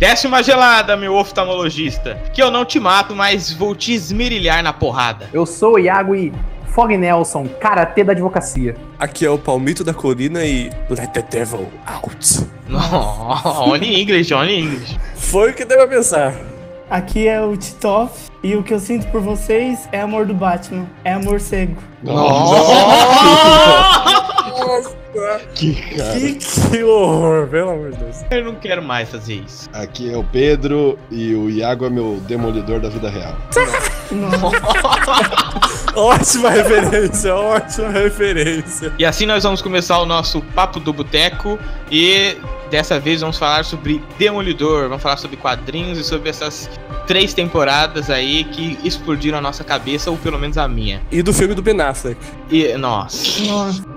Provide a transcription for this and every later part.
Desce uma gelada, meu oftalmologista, que eu não te mato, mas vou te esmerilhar na porrada. Eu sou o Iago e Fog Nelson, karatê da advocacia. Aqui é o Palmito da Colina e Let the Devil Out. No, only English, only English. Foi o que deu a pensar. Aqui é o Titoff e o que eu sinto por vocês é amor do Batman, é amor cego. Que, que, que horror, pelo amor de Deus. Eu não quero mais fazer isso. Aqui é o Pedro e o Iago é meu demolidor da vida real. Ótima referência, ótima referência. E assim nós vamos começar o nosso Papo do Boteco e dessa vez vamos falar sobre Demolidor, vamos falar sobre quadrinhos e sobre essas três temporadas aí que explodiram a nossa cabeça, ou pelo menos a minha. E do filme do Ben Affleck. E, nossa. Nossa.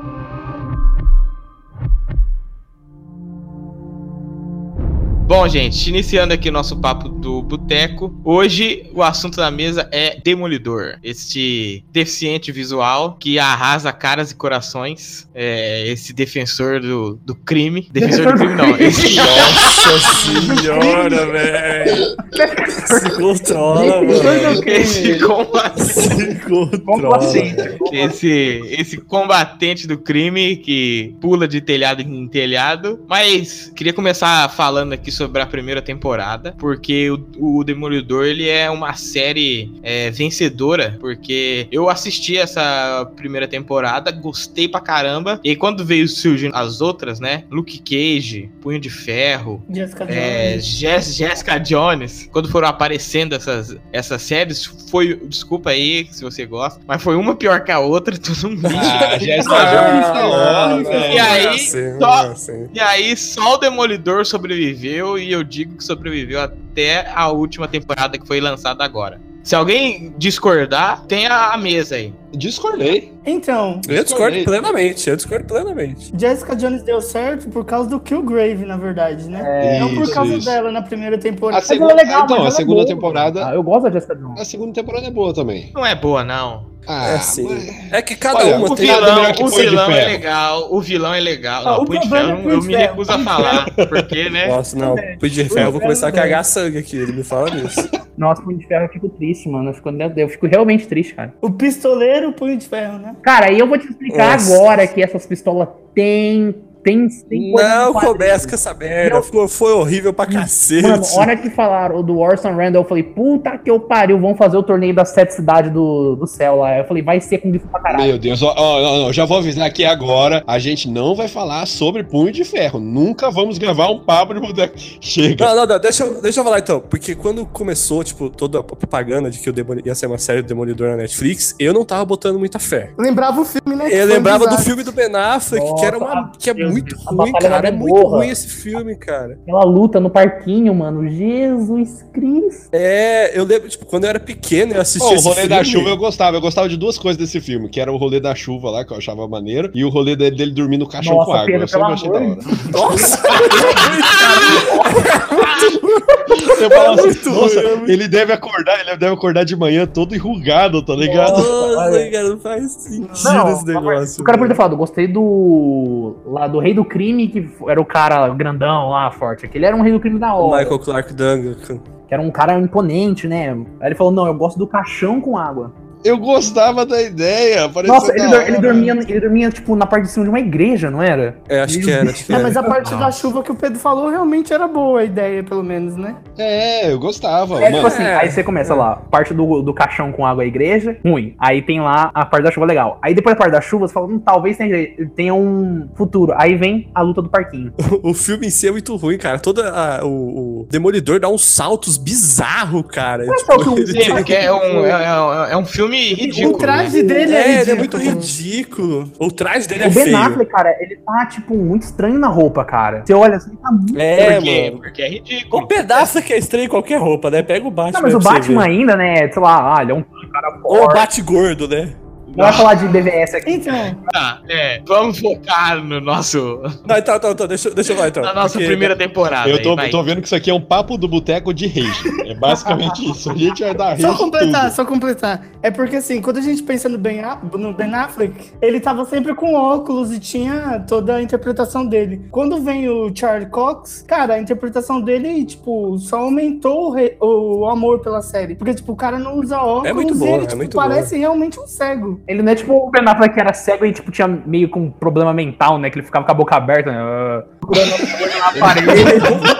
Bom, gente, iniciando aqui o nosso papo do boteco. Hoje o assunto da mesa é Demolidor, este deficiente visual que arrasa caras e corações. É, esse defensor do, do crime. Defensor do crime, não. Esse, Nossa senhora, velho. Se controla, mano. esse combatente. Se controla. Complacente. Esse, esse combatente do crime que pula de telhado em telhado. Mas queria começar falando aqui sobre a primeira temporada, porque o, o Demolidor ele é uma série é, vencedora, porque eu assisti essa primeira temporada, gostei pra caramba, e quando veio surgindo as outras, né? Luke Cage, Punho de Ferro, Jessica é, Jones. Jess- Jessica Jones, quando foram aparecendo essas, essas séries, foi. Desculpa aí se você gosta, mas foi uma pior que a outra, tudo um lixo. Ah, Jéssica Ah, Jones velho. E aí, Assim, só- assim. E aí, só o Demolidor sobreviveu, e eu digo que sobreviveu até a última temporada que foi lançada agora. Se alguém discordar, tem a mesa aí. Discordei. Então, Eu discordo plenamente, eu discordo plenamente. Jessica Jones deu certo por causa do Killgrave, na verdade, né? Não por Isso, causa isso. dela na primeira temporada. A segunda, ela é legal, então, a é segunda boa. temporada. Ah, eu gosto da Jessica Jones. A segunda temporada é boa também. Não é boa, não. Ah, É assim. mas- É que cada Olha, uma O tem. vilão, o vilão é legal, o vilão é legal. Ah, Não, o Punho de problema Ferro, é eu me recuso a falar, porque, né? Nossa, não. Punho de ferro, eu vou começar a cagar sangue aqui, ele me fala nisso. Nossa, Punho de Ferro, eu fico triste, mano. Eu fico, eu fico realmente triste, cara. O pistoleiro, o punho de ferro, né? Cara, aí eu vou te explicar Nossa. agora que essas pistolas têm. Tem, Não começa com essa merda, ficou, foi horrível pra cacete. Mano, a hora que falaram do Orson Randall, eu falei, puta que eu pariu, vão fazer o torneio das sete cidades do, do céu lá. Eu falei, vai ser com bicho pra caralho. Meu Deus, ó, ó, não, já vou avisar aqui agora. A gente não vai falar sobre punho de ferro. Nunca vamos gravar um papo de boteco. Chega. Não, não, não, deixa eu, deixa eu falar então. Porque quando começou, tipo, toda a propaganda de que o Demoli- ia ser uma série do Demolidor na Netflix, eu não tava botando muita fé. Lembrava o filme, né? Eu foi lembrava do filme do Ben Affleck, que era uma. Nossa, que é muito ruim, cara. É da muito ruim esse filme, cara. Aquela luta no parquinho, mano. Jesus Cristo. É, eu lembro, tipo, quando eu era pequeno, eu assistia Pô, o rolê filme. da chuva eu gostava. Eu gostava de duas coisas desse filme, que era o rolê da chuva lá, que eu achava maneiro, e o rolê dele, dele dormir no caixão Nossa, com água. Pedro, eu sempre achei da hora. Nossa! Eu falava assim, nossa, ruim, é muito- ele deve acordar, ele deve acordar de manhã todo enrugado, tá ligado? Nossa, cara, não faz sentido Não, esse negócio. O cara pode ter falado, gostei do. lá do Rei do Crime, que era o cara grandão lá, forte. Aquele era um Rei do Crime da hora. Michael Clark Duncan. Que era um cara imponente, né? Aí ele falou: não, eu gosto do caixão com água. Eu gostava da ideia, Nossa, ele, hora. ele dormia, ele dormia, tipo, na parte de cima de uma igreja, não era? É, acho que era, acho que É, era. mas a parte da chuva que o Pedro falou realmente era boa a ideia, pelo menos, né? É, eu gostava. É, tipo mano. assim, aí você começa lá, parte do, do caixão com água a igreja, ruim. Aí tem lá a parte da chuva legal. Aí depois da parte da chuva, você fala, hum, talvez tenha, tenha um futuro. Aí vem a luta do parquinho. O filme em si é muito ruim, cara. Toda a- o, o Demolidor dá uns saltos bizarros, cara. Mas Tipo, é que ele é um, é, é- é um filme filme O ridículo. traje né? dele é, É, ele é muito ridículo. O traje dele é O Ben feio. Affleck, cara, ele tá, tipo, muito estranho na roupa, cara. Você olha assim, tá muito. É, Por quê? mano. Porque é ridículo. O pedaço que é estranho em qualquer roupa, né? Pega o Batman. Não, mas o Batman ainda, né? Sei lá, ah, ele é um cara Ou o forte. Bate gordo, né? Não vai falar de BVS aqui. Então, Tá, é. Vamos focar no nosso, Não, então, então, então, deixa, deixa eu falar então. na nossa Porque- primeira temporada. Eu tô, aí, tô vendo que isso aqui é um papo do boteco de rage. É basicamente isso. A gente vai dar rage só completar, tudo. só completar. É porque assim, quando a gente pensa no Ben, no ben Affleck, ele tava sempre com óculos e tinha toda a interpretação dele. Quando vem o Charlie Cox, cara, a interpretação dele, tipo, só aumentou o, re- o amor pela série. Porque, tipo, o cara não usa óculos É muito e boa, ele, é tipo, muito parece realmente um cego. Ele não é tipo o Ben Affleck que era cego e, tipo, tinha meio com problema mental, né? Que ele ficava com a boca aberta, né? Procurando na parede.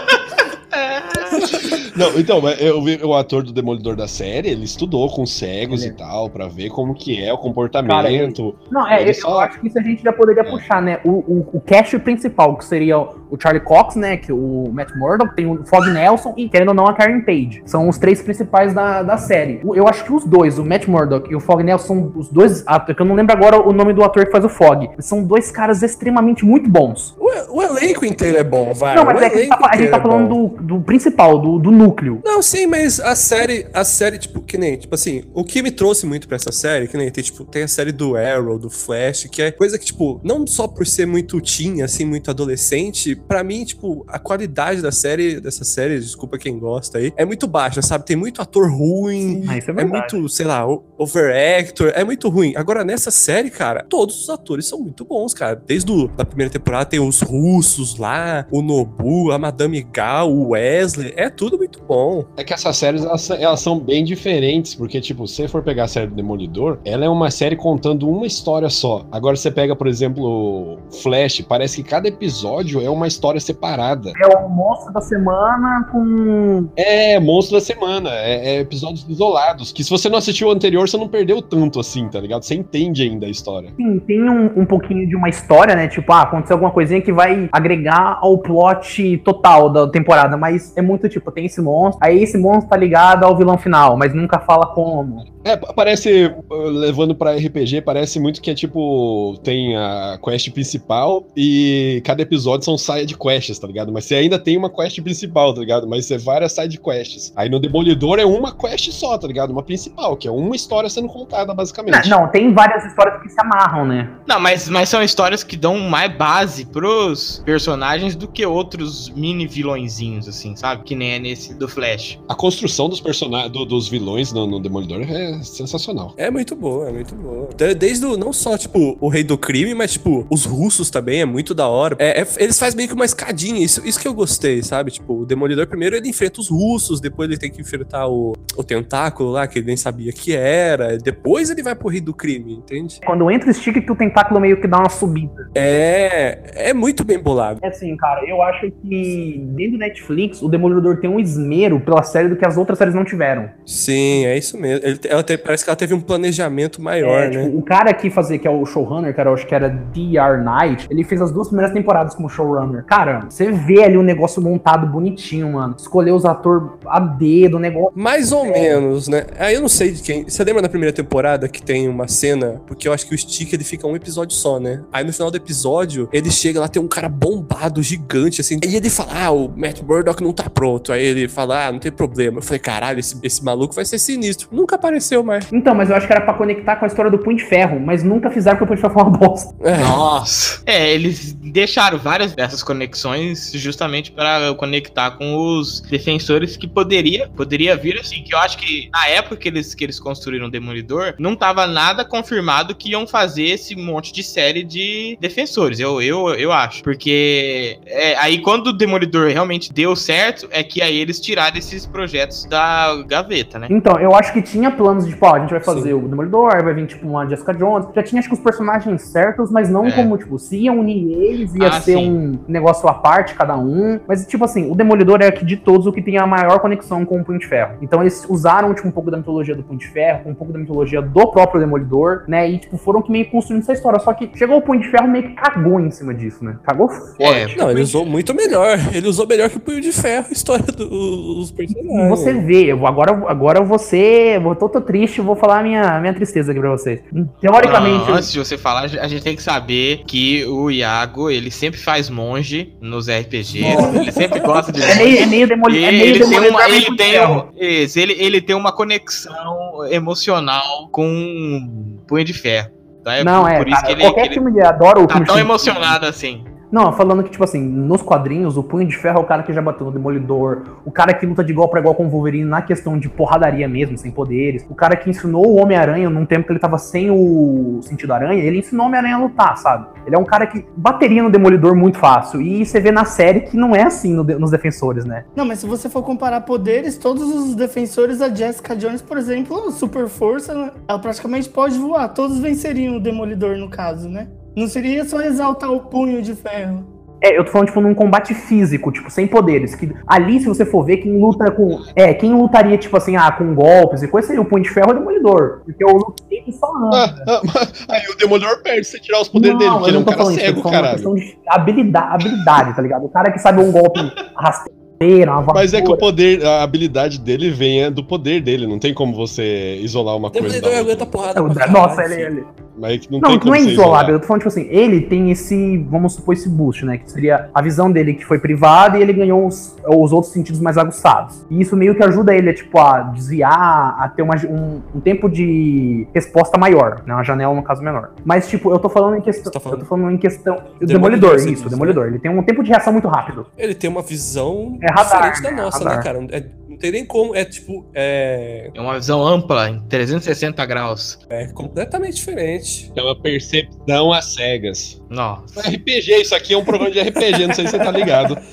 Não, então, mas eu vi o ator do Demolidor da série, ele estudou com cegos e tal, pra ver como que é o comportamento. Não, é, eu, só- eu acho que isso a gente já poderia É. puxar, né? O, o, o cast principal, que seria o Charlie Cox, né? Que o Matt Murdock, tem o Fog Nelson e, querendo ou não, a Karen Page. São os três principais da, da série. Eu acho que os dois, o Matt Murdock e o Fog Nelson, são os dois atores, que eu não lembro agora o nome do ator que faz o Fog. São dois caras extremamente muito bons. O, o elenco inteiro é bom, vai. não, mas o é que a gente tá, a gente tá é falando do, do principal, do, do núcleo. Não, sim, mas a série, a série, tipo, que nem, tipo assim, o que me trouxe muito pra essa série, que nem tem, tipo, tem a série do Arrow, do Flash, que é coisa que, tipo, não só por ser muito teen, assim, muito adolescente, pra mim, tipo, a qualidade da série, dessa série, desculpa quem gosta aí, é muito baixa, sabe? Tem muito ator ruim, Ah, é é muito, sei lá, overactor, é muito ruim. Agora, nessa série, cara, todos os atores são muito bons, cara. Desde o, da primeira temporada tem os russos lá, o Nobu, a Madame Gal, o Wesley, é tudo muito bom. É que essas séries, elas, são- elas são bem diferentes, porque, tipo, se você for pegar a série do Demolidor, ela é uma série contando uma história só. Agora você pega, por exemplo, Flash, parece que cada episódio é uma história separada. É o monstro da semana com. É monstro da semana, é, é episódios isolados, que se você não assistiu o anterior, você não perdeu tanto assim, tá ligado? Você entende ainda a história. Sim, tem um, um pouquinho de uma história, né? Tipo, ah, aconteceu alguma coisinha que vai agregar ao plot total da temporada, mas é muito tipo, tem esse monstro, aí esse monstro tá ligado ao vilão final, mas nunca fala como. É, pa- parece, levando pra RPG, parece muito que é tipo, tem a quest principal e cada episódio são side quests, tá ligado? Mas você ainda tem uma quest principal, tá ligado? Mas é várias side quests. Aí no Demolidor é uma quest só, tá ligado? Uma principal, que é uma história sendo contada, basicamente. Não, não, tem várias histórias que se amarram, né? Não, mas, mas são histórias que dão mais base pros personagens do que outros mini vilõezinhos, assim, sabe? Que nem é nesse do Flash. A construção dos personagens, dos vilões no, no Demolidor é sensacional. É muito boa, é muito boa. De- Desde o, não só, tipo, o rei do crime, mas, tipo, os russos também, é muito da hora. É, é- eles fazem meio que uma escadinha, isso, isso que eu gostei, sabe? Tipo, o Demolidor primeiro ele enfrenta os russos, depois ele tem que enfrentar o, o tentáculo lá, que ele nem sabia que era, depois ele vai pro rei do crime, entende? Quando entra o stick que o tentáculo meio que dá uma subida. É, é muito bem bolado. É assim, cara, eu acho que dentro do Netflix, o Demolidor tem um esmero pela série do que as outras séries não tiveram. Sim, é isso mesmo. Ele- ela te- parece que ela teve um planejamento maior, É, né? tipo, o cara que fazia, que é o showrunner, cara, eu acho que era D.R. Knight, ele fez as duas primeiras temporadas como showrunner. Cara, você vê ali o negócio montado bonitinho, mano. Escolher os atores a dedo, o negócio. Mais ou menos, né? Aí eu não sei de quem. Você lembra da primeira temporada que tem uma cena? Porque eu acho que o Stick ele fica um episódio só, né? Aí no final do episódio, ele chega lá, tem um cara bombado, gigante, assim. E ele fala: Ah, o Matt Murdock não tá pronto. Aí ele fala: Ah, não tem problema. Eu falei: Caralho, esse, esse maluco vai ser sinistro. Nunca apareceu mais. Então, mas eu acho que era pra conectar com a história do Punho de Ferro, mas nunca fizeram porque o Punho de Ferro foi uma bosta. É. Nossa! É, eles deixaram várias dessas conexões justamente para conectar com os defensores que poderia, poderia vir assim, que eu acho que na época que eles, que eles construíram o Demolidor, não tava nada confirmado que iam fazer esse monte de série de defensores, eu, eu, eu acho. Porque é, aí quando o Demolidor realmente deu certo, é que aí eles tiraram esses projetos da gaveta, né? Então, eu acho que tinha planos de, tipo, ó, a gente vai fazer Sim. o Demolidor, vai vir, tipo, uma Jessica Jones. Já tinha, acho que, os personagens certos, mas não É. como, tipo, se ia unir eles ia Ah, ser sim. um negócio à parte, cada um. Mas, tipo assim, o Demolidor é aqui de todos o que tem a maior conexão com o Punho de Ferro. Então eles usaram, tipo, um pouco da mitologia do Punho de Ferro, um pouco da mitologia do próprio Demolidor, né? E, tipo, foram que meio construindo essa história. Só que chegou o Punho de Ferro meio que cagou em cima disso, né? Cagou forte. É, Não, ele usou muito melhor. Ele usou melhor que o Punho de Ferro a história dos E personagens. você vê, eu, agora, agora eu vou ser. Eu tô, tô triste, vou falar a minha, minha tristeza aqui pra vocês. Teoricamente. Não, antes de você falar, a gente tem que saber que o Iago, ele sempre faz monge nos RPGs. Ele sempre gosta de É meio, é meio, demoli E é meio ele tem demolidor, uma, ele tem, um- isso, ele, ele tem uma conexão emocional com Punho de Ferro. Tá? É Não, por, é, por isso cara, que ele, qualquer que ele filme de adoro o tá tão emocionado assim. Não, falando que, tipo assim, nos quadrinhos, o Punho de Ferro é o cara que já bateu no Demolidor, o cara que luta de igual pra igual com o Wolverine na questão de porradaria mesmo, sem poderes, o cara que ensinou o Homem-Aranha num tempo que ele tava sem o sentido aranha, ele ensinou o Homem-Aranha a lutar, sabe? Ele é um cara que bateria no Demolidor muito fácil, e você vê na série que não é assim no nos defensores, né? Não, mas se você for comparar poderes, todos os defensores, a Jessica Jones, por exemplo, super força, ela praticamente pode voar. Todos venceriam o Demolidor, no caso, né? Não seria só exaltar o punho de ferro. É, eu tô falando, tipo, num combate físico, tipo, sem poderes. Que ali, se você for ver, quem luta com. É, quem lutaria, tipo assim, ah, com golpes e coisa, seria o Punho de Ferro ou o Demolidor. Porque o Luke Cage só anda. Ah, ah, mas- aí o Demolidor perde se você tirar os poderes dele, porque eu ele é um não tô cara falando cego, caralho. questão de habilidade, habilidade, tá ligado? O cara que sabe um golpe rasteira, uma vassoura. Mas é que o poder, a habilidade dele vem é do poder dele, não tem como você isolar uma coisa da Demolidor aguenta porrada. É, Nossa, caralho, ele, filho. ele. Mas é que não, Não, tem não é isolado. Eu tô falando, tipo assim, ele tem esse, vamos supor, esse boost, né? Que seria a visão dele que foi privada e ele ganhou os, os outros sentidos mais aguçados. E isso meio que ajuda ele a, tipo, a desviar, a ter uma, um, um tempo de resposta maior, né? Uma janela, no caso, menor. Mas, tipo, eu tô falando em questão. Você tá falando- Eu tô falando em questão. O Demolidor, Demolidor, você isso, diz, o Demolidor. Ele tem um tempo de reação muito rápido. Ele tem uma visão É radar, diferente da né? nossa, Radar. né, cara? É- não tem nem como. É tipo. É, É uma visão ampla, em 360 graus. é completamente diferente. É uma percepção às cegas. Nossa. RPG, isso aqui é um programa de RPG, não sei se você tá ligado.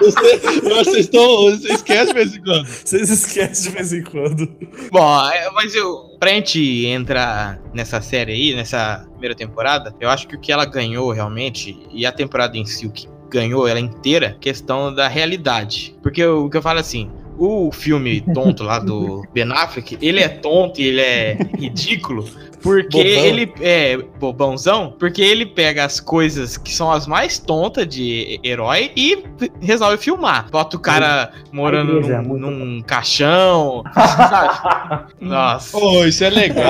Você, vocês estão. Você esquece de vez em quando. Vocês esquecem de vez em quando. Bom, é, mas eu, pra gente entrar nessa série aí, nessa primeira temporada, eu acho que o que ela ganhou realmente, e a temporada em si, o que ganhou ela inteira, questão da realidade. Porque o, que eu falo assim. O filme tonto lá do Ben Affleck, ele é tonto e ele é ridículo porque Bobão. ele é bobãozão, porque ele pega as coisas que são as mais tontas de herói e resolve filmar. Bota o cara morando igreja, num, num caixão, sabe? Nossa. Pô, isso é legal.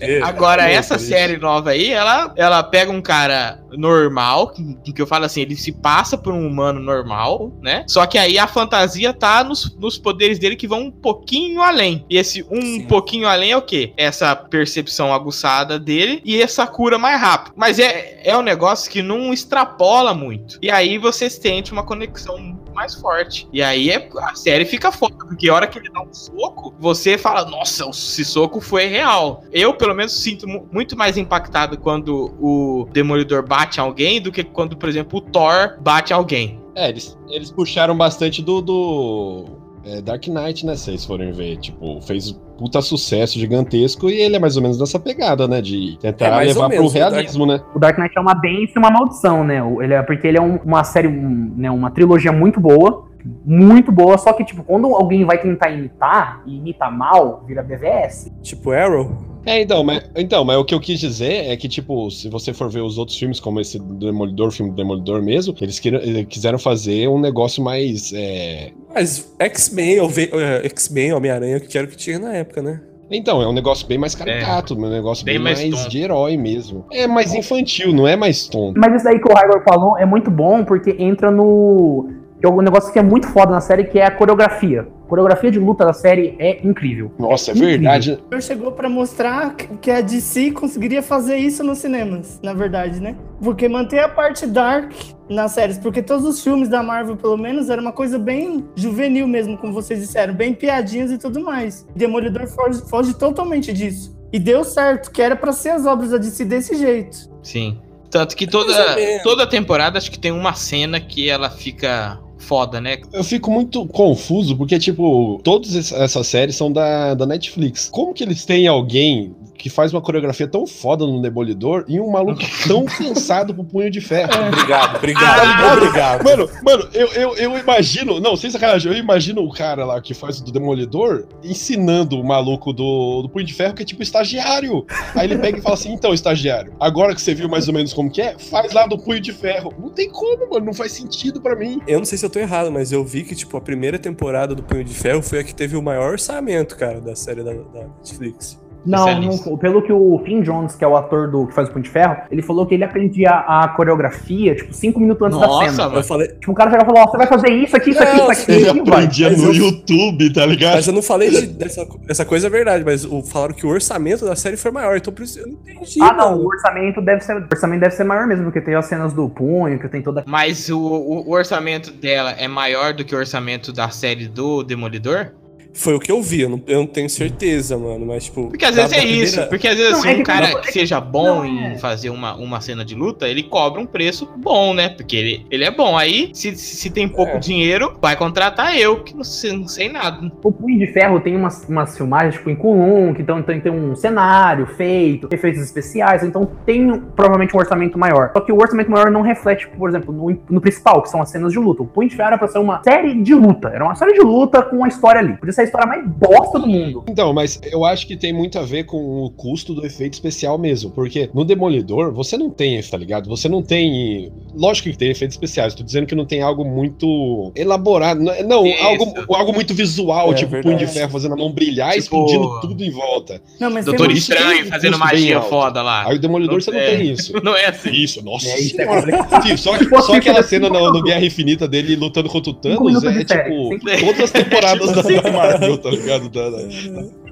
É. Agora, essa série nova aí, ela, ela pega um cara normal, que, que eu falo assim, ele se passa por um humano normal, né? Só que aí a fantasia tá nos, nos poderes dele que vão um pouquinho além. E esse um Sim. pouquinho além é o quê? Essa percepção aguçada dele e essa cura mais rápido. Mas é, é um negócio que não extrapola muito. E aí você sente uma conexão mais forte. E aí é, a série fica foda, porque a hora que ele dá um soco, você fala, nossa, esse soco foi real. Eu, pelo menos, sinto mu- muito mais impactado quando o Demolidor bate alguém do que quando, por exemplo, o Thor bate alguém. É, eles, eles puxaram bastante do, do é, Dark Knight, né? Se vocês forem ver. Tipo, fez puta sucesso gigantesco e ele é mais ou menos nessa pegada, né? De É, tentar ou levar pro menos, o Dark- realismo, né? O Dark Knight é uma benção e uma maldição, né? Ele é, porque ele é um- uma série, um, né, uma trilogia muito boa, muito boa, só que, tipo, quando alguém vai tentar imitar, e imita mal, vira BVS. Tipo Arrow. É, então mas, então, mas o que eu quis dizer é que, tipo, se você for ver os outros filmes, como esse do Demolidor, filme do Demolidor mesmo, eles, queiram- eles quiseram fazer um negócio mais. é, Mas X-Men, é, X-Men, Homem-Aranha, que era o que tinha na época, né? Então, é um negócio bem mais caricato, um negócio bem bem, mais mais, de herói mesmo. É mais infantil, não é mais tonto. Mas isso daí que o Raigor falou é muito bom, porque entra no. Que é um negócio que é muito foda na série, que é a coreografia. A coreografia de luta da série é incrível. Nossa, é Incrível. verdade. Chegou pra mostrar que a DC conseguiria fazer isso nos cinemas, na verdade, né? Porque manter a parte dark nas séries, porque todos os filmes da Marvel, pelo menos, era uma coisa bem juvenil mesmo, como vocês disseram, bem piadinhas e tudo mais. Demolidor foge, foge totalmente disso. E deu certo, que era pra ser as obras da DC desse jeito. Sim. Tanto que toda, menos. toda temporada acho que tem uma cena que ela fica foda, né? Eu fico muito confuso, porque, tipo, todas ess- essas séries são da, da Netflix. Como que eles têm alguém que faz uma coreografia tão foda no Demolidor e um maluco tão cansado pro punho de ferro. Obrigado, Tá obrigado, ligado? obrigado. Mano, mano, eu, eu, eu imagino. Não, sem sacanagem, eu imagino o cara lá que faz o do Demolidor ensinando o maluco do, do Punho de Ferro, que é tipo estagiário. Aí ele pega e fala assim: então, estagiário, agora que você viu mais ou menos como que é, faz lá do Punho de Ferro. Não tem como, mano, não faz sentido pra mim. Eu não sei se eu tô errado, mas eu vi que, tipo, a primeira temporada do Punho de Ferro foi a que teve o maior orçamento, cara, da série da, da Netflix. Não, não, pelo que o Finn Jones, que é o ator do que faz o Punho de Ferro, ele falou que ele aprendia a coreografia, tipo, cinco minutos antes da Nossa, cena. mano. Eu falei, Tipo, o cara chegava e falou, ó, você vai fazer isso aqui, isso aqui, Não, isso aqui, Ele aprendia Mas no eu- YouTube, tá ligado? mas eu não falei de- dessa essa coisa é verdade, mas o, falaram que o orçamento da série foi maior, então por isso eu não entendi. Ah, não, mano. o orçamento deve ser, o orçamento deve ser maior mesmo, porque tem as cenas do punho, que tem toda Mas o, o- o orçamento dela é maior do que o orçamento da série do Demolidor? Foi o que eu vi, eu não, eu não tenho certeza, mano, mas tipo. Porque às vezes é isso. primeira- Porque às vezes Não, assim, é um cara não, é que que- seja bom não, em é. fazer uma, uma cena de luta, ele cobra um preço bom, né? Porque ele, ele é bom. Aí, se, se tem pouco É. dinheiro, vai contratar eu, que não sei, não sei nada. O Punho de Ferro tem umas, umas filmagens, tipo, em Kulum, que então, tem, tem um cenário feito, efeitos especiais, então tem provavelmente um orçamento maior. Só que o orçamento maior não reflete, por exemplo, no, no principal, que são as cenas de luta. O Punho de Ferro era pra ser uma série de luta. Era uma série de luta com uma história ali. Podia ser a história mais bosta do mundo. Então, mas eu acho que tem muito a ver com o custo do efeito especial mesmo. Porque no Demolidor, você não tem isso, tá ligado? Você não tem. Lógico que tem efeitos especiais. Tô dizendo que não tem algo muito elaborado. Não, não, Isso. algo, algo muito visual, É, tipo verdade. punho de ferro fazendo a mão brilhar e Tipo- explodindo tudo em volta. Não, mas Doutor Estranho fazendo magia foda lá. Aí o Demolidor você não É. tem isso. Não é assim. Isso, nossa É, isso é. Fih, só, fosse só aquela cinco cena no, no minutos. Guerra Infinita dele lutando contra o Thanos é de série, tipo todas as temporadas da, da Tá ligado? Da- da-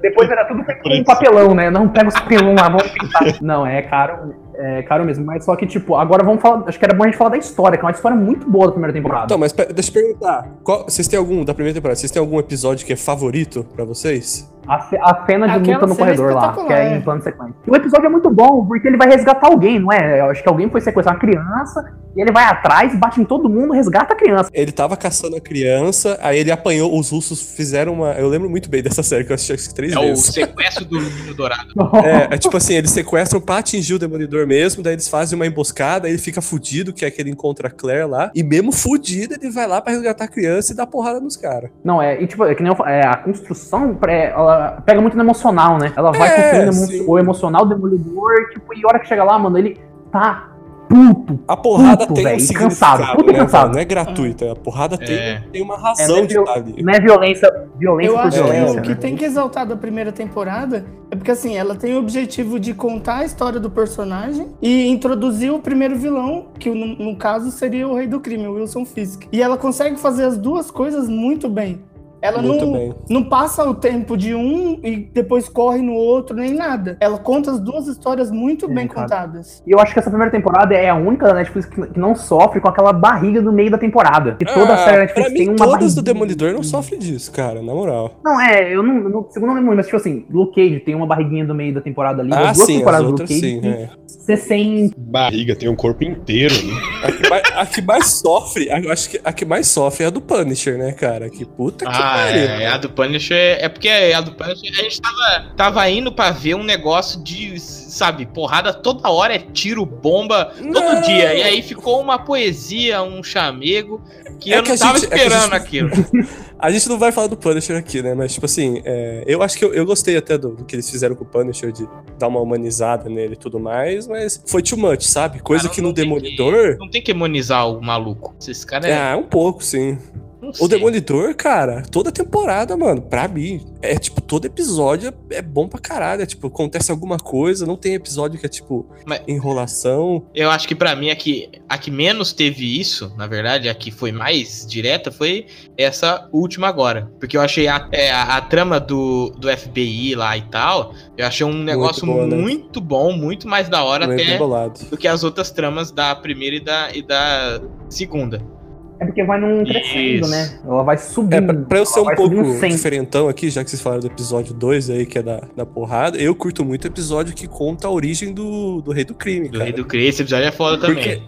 Depois era tudo feito com um papelão, né? Não pega os papelão lá, vamos pintar. Não, é caro. É caro mesmo. Mas só que, tipo, agora vamos falar. Acho que era bom a gente falar da história, que é uma história muito boa da primeira temporada. Então, mas deixa eu perguntar. Qual- vocês têm algum, da primeira temporada, vocês têm algum episódio que é favorito pra vocês? A, a cena de Aquela luta no é corredor lá, que é é. em plano sequência. E o episódio é muito bom, porque ele vai resgatar alguém, não é? Eu acho que alguém foi sequestrar uma criança, e ele vai atrás, bate em todo mundo, resgata a criança. Ele tava caçando a criança, aí ele apanhou, os russos fizeram uma. Eu lembro muito bem dessa série, que eu assisti acho que três É o vezes. sequestro do menino dourado. É, é tipo assim, eles sequestram pra atingir o Demolidor mesmo, daí eles fazem uma emboscada, aí ele fica fudido, que é que ele encontra a Claire lá, e mesmo fudido, ele vai lá pra resgatar a criança e dá porrada nos caras. Não, é, e tipo, é que nem eu, é, a construção, é, ela pega muito no emocional, né? Ela vai É, construindo o emocional do demolidor, tipo, e a hora que chega lá, mano, ele tá puto. A porrada Puto, tem um significado, cansado, puto né, cansado. Não é gratuita, a porrada É. tem, tem uma É, razão não, é de estar ali. não é violência, violência Eu por acho que violência, o que né? tem que exaltar da primeira temporada é porque, assim, ela tem o objetivo de contar a história do personagem e introduzir o primeiro vilão, que no, no caso seria o rei do crime, o Wilson Fisk. E ela consegue fazer as duas coisas muito bem. Ela Muito não, bem. não passa o tempo de um e depois corre no outro, nem nada. Ela conta as duas histórias muito Sim, bem cara. contadas. E eu acho que essa primeira temporada é a única da Netflix que que não sofre com aquela barriga no meio da temporada. E toda a série da Ah, pra Netflix mim, tem uma todas barriga. do Demolidor não sofrem disso, cara, na moral. Não, é, eu não, não, segundo não lembro, muito, mas tipo assim, Luke Cage tem uma barriguinha no meio da temporada ali. Ah, as duas sim, as temporadas do outras Luke Cage sim, tem é. 60 Barriga, tem um corpo inteiro, né? A que, mais, a que mais sofre, a- eu acho que a que mais sofre é a do Punisher, né, cara? Que puta que Ah, pariu. é, a do Punisher. É porque a do Punisher a gente tava, tava indo pra ver um negócio de, sabe, porrada toda hora, é tiro, bomba, todo Não. dia. E aí ficou uma poesia, um chamego, que É eu que não tava gente- é que esperando gente- aquilo. A gente não vai falar do Punisher aqui, né? Mas, tipo assim, é, eu acho que eu, eu gostei até do, do que eles fizeram com o Punisher, de dar uma humanizada nele e tudo mais, mas foi too much, sabe? Coisa Cara, que no Demolidor. Não tem que imunizar o maluco. Esses caras é. É, um pouco, sim. O. Demolidor, cara, toda temporada, mano, pra mim, é tipo, todo episódio é bom pra caralho. É tipo, acontece alguma coisa, não tem episódio que é tipo Mas- enrolação. Eu acho que pra mim a que, a que menos teve isso, na verdade, a que foi mais direta, foi essa última agora. Porque eu achei a, é, a, a trama do, do FBI lá e tal, eu achei um negócio boa, né? muito bom, muito mais da hora Muito até do que as outras tramas da primeira e da, e da segunda. É porque vai num crescendo, Isso. né? Ela vai subindo. É, pra, pra eu ser um pouco diferentão aqui, já que vocês falaram do episódio 2 aí, que é da, da porrada, eu curto muito o episódio que conta a origem do, do Rei do Crime, Do cara. Rei do Crime, esse episódio é foda também.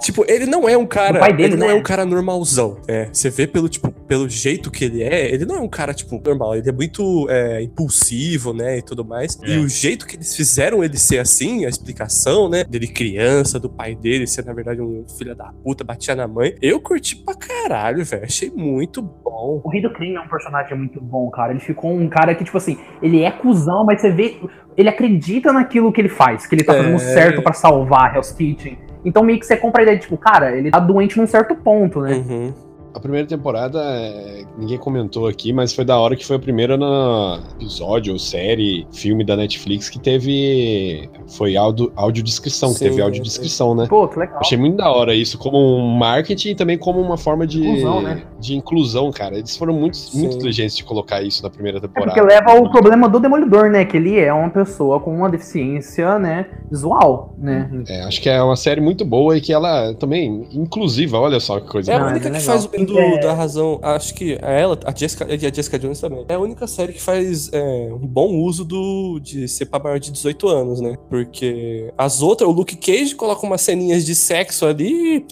Tipo, ele não é um cara. Do pai dele, ele não né? é um cara normalzão. É. Você vê pelo, tipo, pelo jeito que ele é, ele não é um cara, tipo, normal. Ele é muito é, impulsivo, né? E tudo mais. É. E o jeito que eles fizeram ele ser assim, a explicação, né? Dele criança, do pai dele ser, na verdade, um filho da puta, batia na mãe. Eu curti pra caralho, velho. Achei muito bom. O Rei do Crime é um personagem muito bom, cara. Ele ficou um cara que, tipo assim, ele é cuzão, mas você vê. Ele acredita naquilo que ele faz, que ele tá É. fazendo certo pra salvar Hell's Kitchen. Então meio que você compra a ideia de, tipo, cara, ele tá doente num certo ponto, né? Uhum. A primeira temporada, é, ninguém comentou aqui, mas foi da hora que foi a primeira na episódio, ou série, filme da Netflix que teve. Foi áudio, audiodescrição, que teve é, audiodescrição, né? Pô, que legal. Achei muito da hora isso, como um marketing e também como uma forma de Inclusão, né? de inclusão, cara. Eles foram muito, muito inteligentes de colocar isso na primeira É temporada. porque leva ao problema do Demolidor, né? Que ele é uma pessoa com uma deficiência, né? Visual, né? É, acho que é uma série muito boa e que ela também inclusiva, olha só que coisa É a única é que faz o É. da razão. Acho que ela, a Jessica, a Jessica Jones também. É a única série que faz é, um bom uso do, de ser pra maior de 18 anos, né? Porque as outras, o Luke Cage coloca umas ceninhas de sexo ali.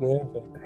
Né?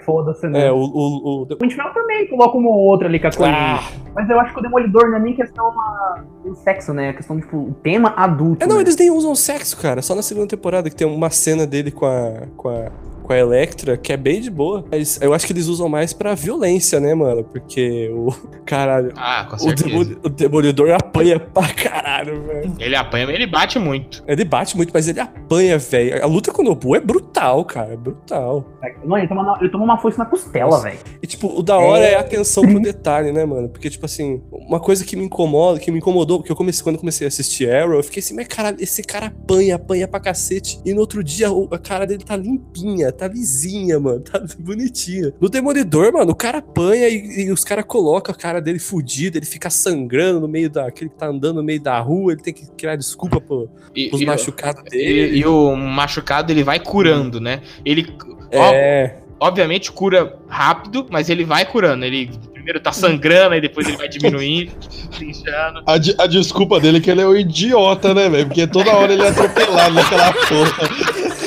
Foda-se, né? é, o. o, o- O também coloca uma ou outra ali com a coisa. Ah, Mas eu acho que o Demolidor não é nem questão ah, do sexo, né? É questão, tipo, o tema adulto. é, não, né? eles nem usam sexo, cara. Só na segunda temporada que tem uma cena dele com a. Com a com a Electra, que é bem de boa. Mas eu acho que eles usam mais pra violência, né, mano? Porque o. Caralho. Ah, com O, certeza. demoli- o Demolidor apanha pra caralho, velho. Ele apanha, mas ele bate muito. Ele bate muito, mas ele apanha, velho. A luta com o Nobu é brutal, cara. É brutal. Não, ele toma, ele toma uma foice na costela, velho. E, tipo, o da hora é a atenção pro detalhe, né, mano? Porque, tipo assim, uma coisa que me incomoda, que me incomodou, porque eu comecei, quando eu comecei a assistir Arrow, eu fiquei assim, mas caralho, esse cara apanha, apanha pra cacete. E no outro dia, o- a cara dele tá limpinha, tá lisinha, mano, tá bonitinha. No Demolidor, mano, o cara apanha e, e os caras colocam a cara dele fudida, ele fica sangrando no meio da. aquele que tá andando no meio da rua, ele tem que criar desculpa pro, E, pros e- machucados e- dele. e o machucado ele vai curando, né? Ele, ó, É. obviamente, cura rápido, mas ele vai curando. Ele primeiro tá sangrando, aí depois ele vai diminuindo, inchando. A, de- a desculpa dele é que ele é um idiota, né, velho? Porque toda hora ele é atropelado naquela porra.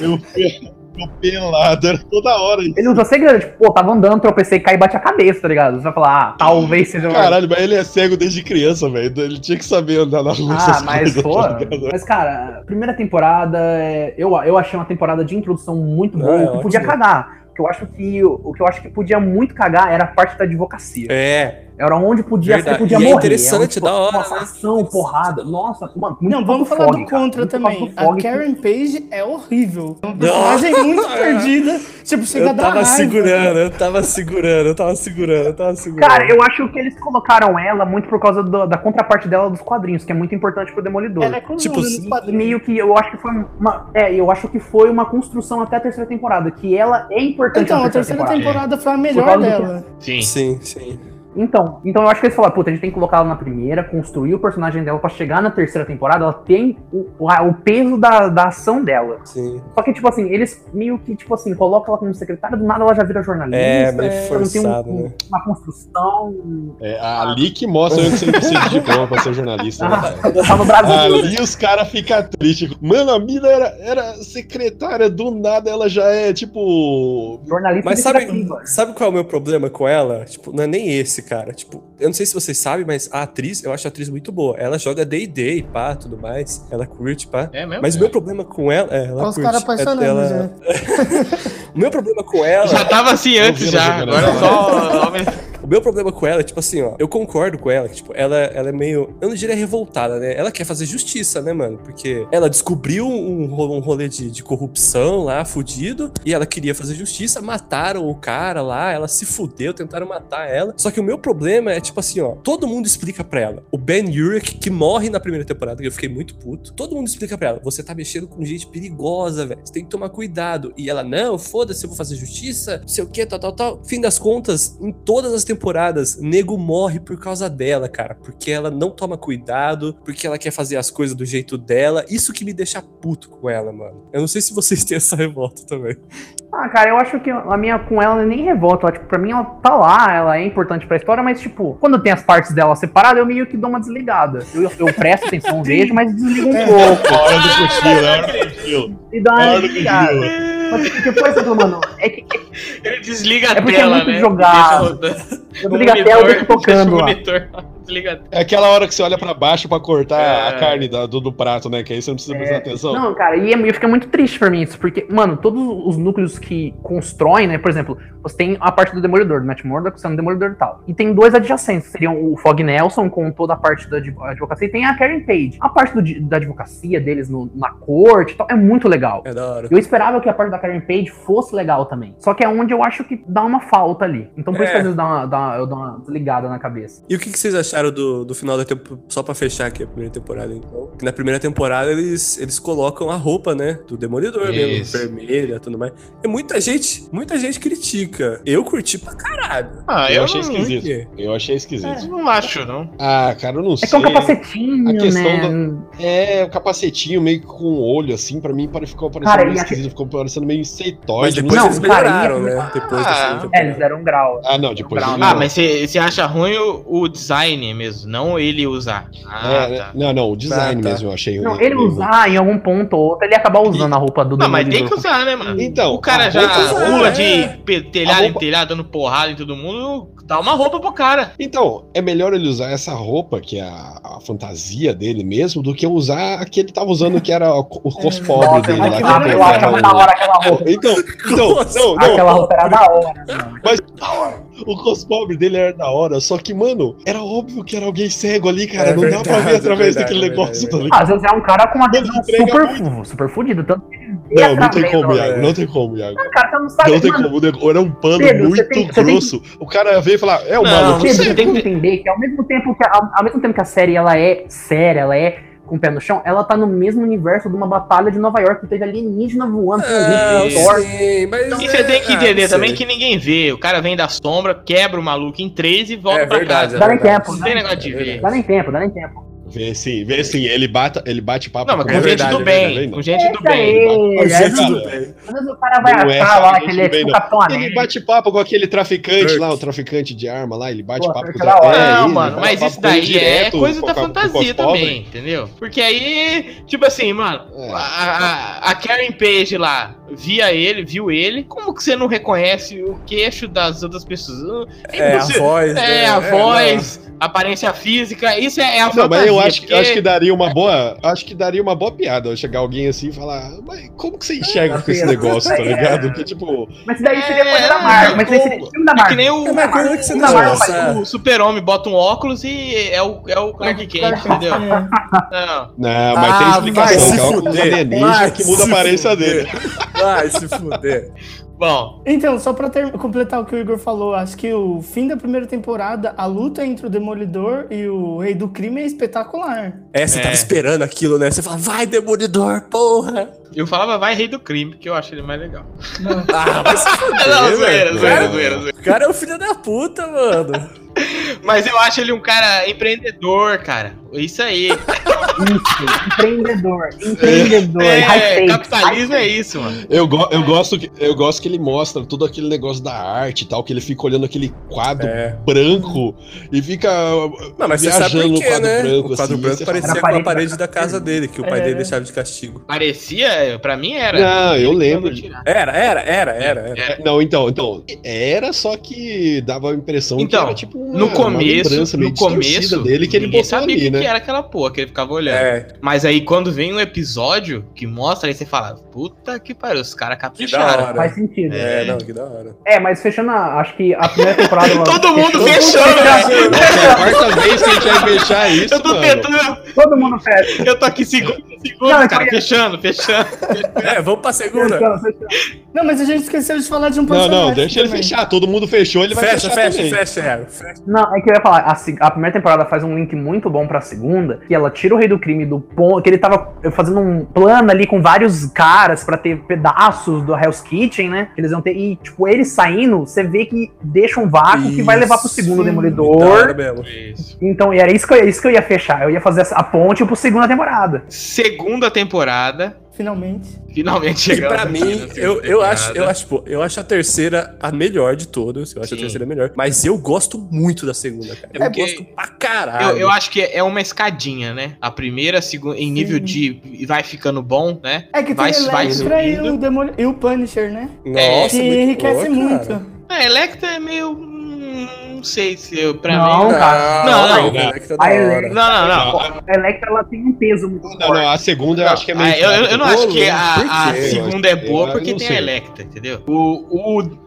Eu atropelado, era toda hora isso. Ele usa segredo, tipo, pô, tava andando, tropecei, caí e bate a cabeça, tá ligado? Você vai falar, ah, talvez seja. Caralho, mas ele é cego desde criança, velho. Ele tinha que saber andar na rua. Ah, mas coisas, pô. tá? Mas, cara, primeira temporada, é, eu, eu achei uma temporada de introdução muito boa, Ah, é que podia cagar. O que eu acho que o que eu acho que podia muito cagar era a parte da advocacia. É. Era onde podia, Verdade. você podia E é morrer. interessante, onde, da hora, Nossa, né? ação, porrada. Nossa, mano, muito Não, vamos falar fog, do cara. contra Muito também. fog A Karen Page é horrível. É uma personagem muito perdida. Tipo, chega a Eu dar tava raiva. segurando, eu tava segurando, eu tava segurando, eu tava segurando. Cara, eu acho que eles colocaram ela muito por causa do- da contraparte dela dos quadrinhos, que é muito importante pro Demolidor. Ela é Tipo, nos quadrinhos. meio que eu acho que foi uma. É, eu acho que foi uma construção até a terceira temporada, que ela é importante Então, na a terceira temporada foi a melhor dela. Sim. Sim, sim. Então, então eu acho que eles falaram, puta, a gente tem que colocar ela na primeira, construir o personagem dela pra chegar na terceira temporada, ela tem o, o, peso da, da ação dela. Sim. Só que, tipo assim, eles meio que, tipo assim, colocam ela como secretária, do nada ela já vira jornalista. É, meio ela não tem um- forçado, um- né? uma construção. É ali que mostra onde você precisa de diploma pra ser jornalista. Né, cara? Tá no Brasil. Ali os caras ficam tristes. Mano, a mina era, era secretária, do nada ela já é tipo. jornalista Mas sabe, sabe qual é o meu problema com ela? Tipo, não é nem esse, cara. Tipo, eu não sei se vocês sabem, mas a atriz, eu acho a atriz muito boa. Ela joga D&D, pá, tudo mais. Ela curte, pá. É mesmo? Mas o meu problema com ela, é, ela Olha os caras apaixonando É, ela- já. O meu problema com ela Já tava assim antes, já. Agora essa só. O meu problema com ela é, tipo assim, ó, eu concordo com ela, que, tipo, ela, ela é meio, eu não diria revoltada, né? Ela quer fazer justiça, né, mano? Porque ela descobriu um, um rolê de, de corrupção lá, fudido, e ela queria fazer justiça, mataram o cara lá, ela se fudeu, tentaram matar ela. Só que o meu problema é, tipo assim, ó, todo mundo explica pra ela. O Ben Urich, que morre na primeira temporada, que eu fiquei muito puto, todo mundo explica pra ela, você tá mexendo com gente perigosa, velho, você tem que tomar cuidado. E ela, não, foda-se, eu vou fazer justiça, não sei o que, tal, tal, tal. Fim das contas, em todas as temporadas, temporadas, nego morre por causa dela, cara. Porque ela não toma cuidado, porque ela quer fazer as coisas do jeito dela. Isso que me deixa puto com ela, mano. Eu não sei se vocês têm essa revolta também. Ah, cara, eu acho que a minha com ela nem revolta. Ela, tipo, pra mim ela tá lá, ela é importante pra história, mas, tipo, quando tem as partes dela separadas, eu meio que dou uma desligada. Eu, eu presto atenção, vejo, mas desligo um pouco. Hora do cochilo, hora do cochilo. E dá uma desligada. Mas, porque, por exemplo, mano, é que Ele desliga a É porque é tela, muito né? jogado. Deixa O desligo a tela e tocando deixa o lá. monitor, desliga a tela. É aquela hora que você olha pra baixo pra cortar É. a carne da- do, do prato, né? Que aí você não precisa prestar atenção. Não, cara, e, é- e fica muito triste pra mim isso, porque, mano, todos os núcleos que constroem, né, por exemplo, você tem a parte do Demolidor, do Matt Murdock sendo Demolidor e tal, e tem dois adjacentes, seriam o Fog Nelson com toda a parte da adv- advocacia, e tem a Karen Page. A parte do da advocacia deles no- na corte e tal, é muito legal. É da hora. Eu esperava que a parte da Karen Page fosse legal também. Só que é onde eu acho que dá uma falta ali. Então por isso que É. às vezes dá uma, dá uma- eu dou uma desligada na cabeça. E o que, que vocês acharam do, do final da temporada? Só pra fechar aqui a primeira temporada, então. Que na primeira temporada eles, eles colocam a roupa, né? Do Demolidor mesmo, Isso. vermelha tudo mais. E muita gente, muita gente critica. Eu curti pra caralho. Ah, eu, eu, achei esquisito. Eu achei esquisito. não acho, não. Ah, cara, eu não É sei. que é um capacetinho, A questão né? É, o capacetinho meio que com o olho, assim, pra mim ficou parecendo Cara, meio e a- esquisito, ficou parecendo meio Mas inseitoide. depois Não, eles cara, melhoraram, e- né? Depois Ah, É, eles deram um grau. Ah, não, depois Ah, ele Ah, mas você acha ruim o, o design mesmo, não ele usar. Ah, É, tá. Não, não, o design Ah, tá. mesmo eu achei. Não, ele meio- usar em algum ponto ou outro, ele ia acabar usando a roupa do Não, mas tem que usar, né, mano? Então, o cara a já roupa usar, pula é. de telhado A em roupa- telhado, dando porrada em todo mundo, dá uma roupa pro cara. Então, é melhor ele usar essa roupa, que é a, a fantasia dele mesmo, do que usar a que ele tava usando, que era o, o cos pobre Nossa, dele eu lá. que eu pegava achava o- da hora aquela roupa. Então, então, não, não, Aquela roupa era da hora, mano. Mas o cos pobre dele era da hora, só que, mano, era óbvio que era alguém cego ali, cara. É não dá pra verdade, ver através é daquele verdade, negócio, tá Ah, ligado? Às vezes é um cara com uma visão super, muito. super fudido, tanto que Não, não tem como, Iago. Não tem como, Iago. Cara, você não sabe, Não tem mano, como. Era um pano Pedro, muito tem- você tem grosso. O cara veio e falar, é o Não, maluco. Pedro, você tem que- entender que ao mesmo tempo que a, ao mesmo tempo que a série ela é séria, ela é com o pé no chão, ela tá no mesmo universo de uma batalha de Nova York que teve alienígena voando com Ah, o Thor. E é- você tem que ah, entender não também sei. que ninguém vê. O cara vem da sombra, quebra o maluco em três e volta É pra verdade, casa. é Dá nem tempo, Não negócio de É dá nem tempo, dá nem tempo. Vê sim, vê sim. Ele bate, ele bate papo Não, mas com É gente verdade, do é bem. verdade. Com gente do bem. ele, Gente, vezes- bem. vezes o cara vai Não é achar lá que ele é do. Capitão Ele bate papo com aquele traficante Kirk. lá, o traficante de arma lá, ele bate Pô, papo com hora. É, Não, ele mano, mas isso com daí é coisa com- da com- com fantasia também, entendeu? Porque aí, tipo assim, mano, É. a, a, a Karen Page lá via ele, viu ele, como que você não reconhece o queixo das outras pessoas? É, a Você- voz. É, né? a É, voz, aparência física, isso é, é a Não, fantasia. mas eu acho, porque- acho que daria uma boa. Acho que daria uma boa piada chegar alguém assim e falar, mas como que você enxerga com esse negócio, tá ligado? Porque, tipo, Mas isso daí seria É, coisa da Marvel. Mas daí seria filme da É que Marvel. nem o, É, coisa que você Não, lança. o super-homem bota um óculos e é o, é o Clark Kent, entendeu? É. Não. não, mas Ah, tem explicação, que é o óculos alienígena que muda a aparência dele. Vai se fuder. Bom, Então, só pra ter- completar o que o Igor falou, acho que o fim da primeira temporada, a luta entre o Demolidor e o Rei do Crime é espetacular. É, você É. tava esperando aquilo, né? Você fala, vai, Demolidor, porra! eu falava vai Rei do Crime, porque eu acho ele mais legal. Ah, vai se fuder, Não, velho. zoeira, zoeira, Cara, zoeira, zoeira. O cara é um filho da puta, mano. Mas eu acho ele um cara empreendedor, cara. Isso aí. Isso, empreendedor, empreendedor, high É, stakes. capitalismo é isso, mano. Eu, go eu, gosto que, eu gosto que ele mostra todo aquele negócio da arte e tal, que ele fica olhando aquele quadro É. branco e fica Não, mas você sabe viajando por no quê, quadro né? branco. o quadro assim, branco você parecia com a parede parede da casa dele, que o pai É. dele deixava de castigo. Parecia, pra mim era. Não, eu que lembro. Era, era, era, era. era. É. Não, então, então, era só que dava a impressão que Então, era tipo no uma começo, no começo dele que ele ninguém botou sabia ali, o que né? era aquela porra que ele ficava olhando. É, Mas aí quando vem um episódio que mostra, aí você fala, puta que pariu, os caras que capricharam. Faz sentido. É, não, que da hora. É, mas fechando, a, acho que a primeira temporada. Todo mundo fechou- fechando, é a quarta vez que a gente vai fechar isso, Eu tô mano. tentando, Todo mundo fecha. eu tô aqui segundo, segundo, Não, eu cara, queria- fechando, fechando. É, vamos pra segunda. Fechando, fechando. Não, mas a gente esqueceu de falar de um Não, personagem. não, deixa ele também. fechar. Todo mundo fechou, ele vai Fecha, fechar fecha, também. fecha, fecha. Não, é que eu ia falar, a, a primeira temporada faz um link muito bom pra segunda, que ela tira o rei do crime do ponto, que ele tava fazendo um plano ali com vários caras pra ter pedaços do Hell's Kitchen, né? Que eles iam ter, e tipo, ele saindo, você vê que deixa um vácuo que vai levar pro segundo Demolidor. Isso. Então, e era isso que, eu, isso que eu ia fechar, eu ia fazer a ponte pro segunda temporada. Segunda temporada. Finalmente. Finalmente E chegamos. pra aqui mim, segunda eu, eu, acho, eu, acho, pô, eu acho a terceira a melhor de todas. Eu acho a Sim. terceira a melhor. Mas eu gosto muito da segunda, cara. Eu É porque- gosto pra caralho. Eu, eu acho que é uma escadinha, né? A primeira, a segunda, em nível Sim. de. Vai ficando bom, né? É que tem Vai- vai Electra e o, Demol... e o Punisher, né? Nossa, que muito enriquece boa, muito. cara. É, Electra é meio. Não sei se eu, pra Não, mim. cara. Não, não. Electra é da A. Electra- Não, não, não. Não, A Electra, ela tem um peso muito Não, não, a segunda eu acho que é meio. Eu, eu- eu não acho que a, a segunda é boa porque não tem a Electra, entendeu? O, o,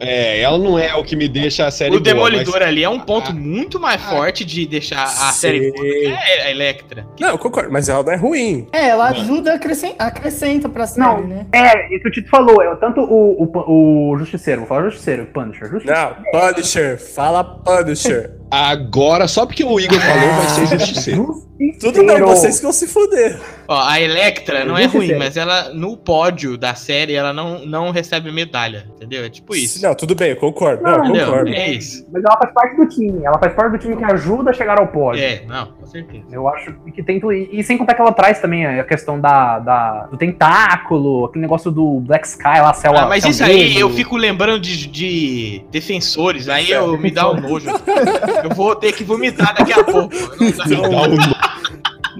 É, ela não é o que me deixa a série o boa, Demolidor mas- ali é um ponto Ah. muito mais forte de deixar a Sei. série boa. É a Electra. Não, eu concordo, mas ela não é ruim. É, ela ajuda, acrescenta, acrescenta pra série, Não, né? é, isso que o Tito falou, é tanto o, o, o Justiceiro, vou falar Justiceiro, Punisher, Justiceiro. Não, Punisher. Fala Punisher. Agora, só porque o Igor falou, vai ser justiceiro. Tudo bem, vocês que vão se fuder. Ó, a Electra não é ruim, mas ela, no pódio da série, ela não, não recebe medalha, entendeu? É tipo isso. Não, tudo bem, eu concordo. Não, eu Entendeu? concordo. É isso. Mas ela faz parte do time, ela faz parte do time que ajuda a chegar ao pódio. É, não, com certeza. Eu acho que tem tudo. E sem contar que ela traz também a questão da, da- do tentáculo, aquele negócio do Black Sky lá, céu Ah, mas céu isso aí eu fico lembrando de, de defensores, aí eu me dá um nojo. Eu vou ter que vomitar daqui a pouco. Não dá. Dá um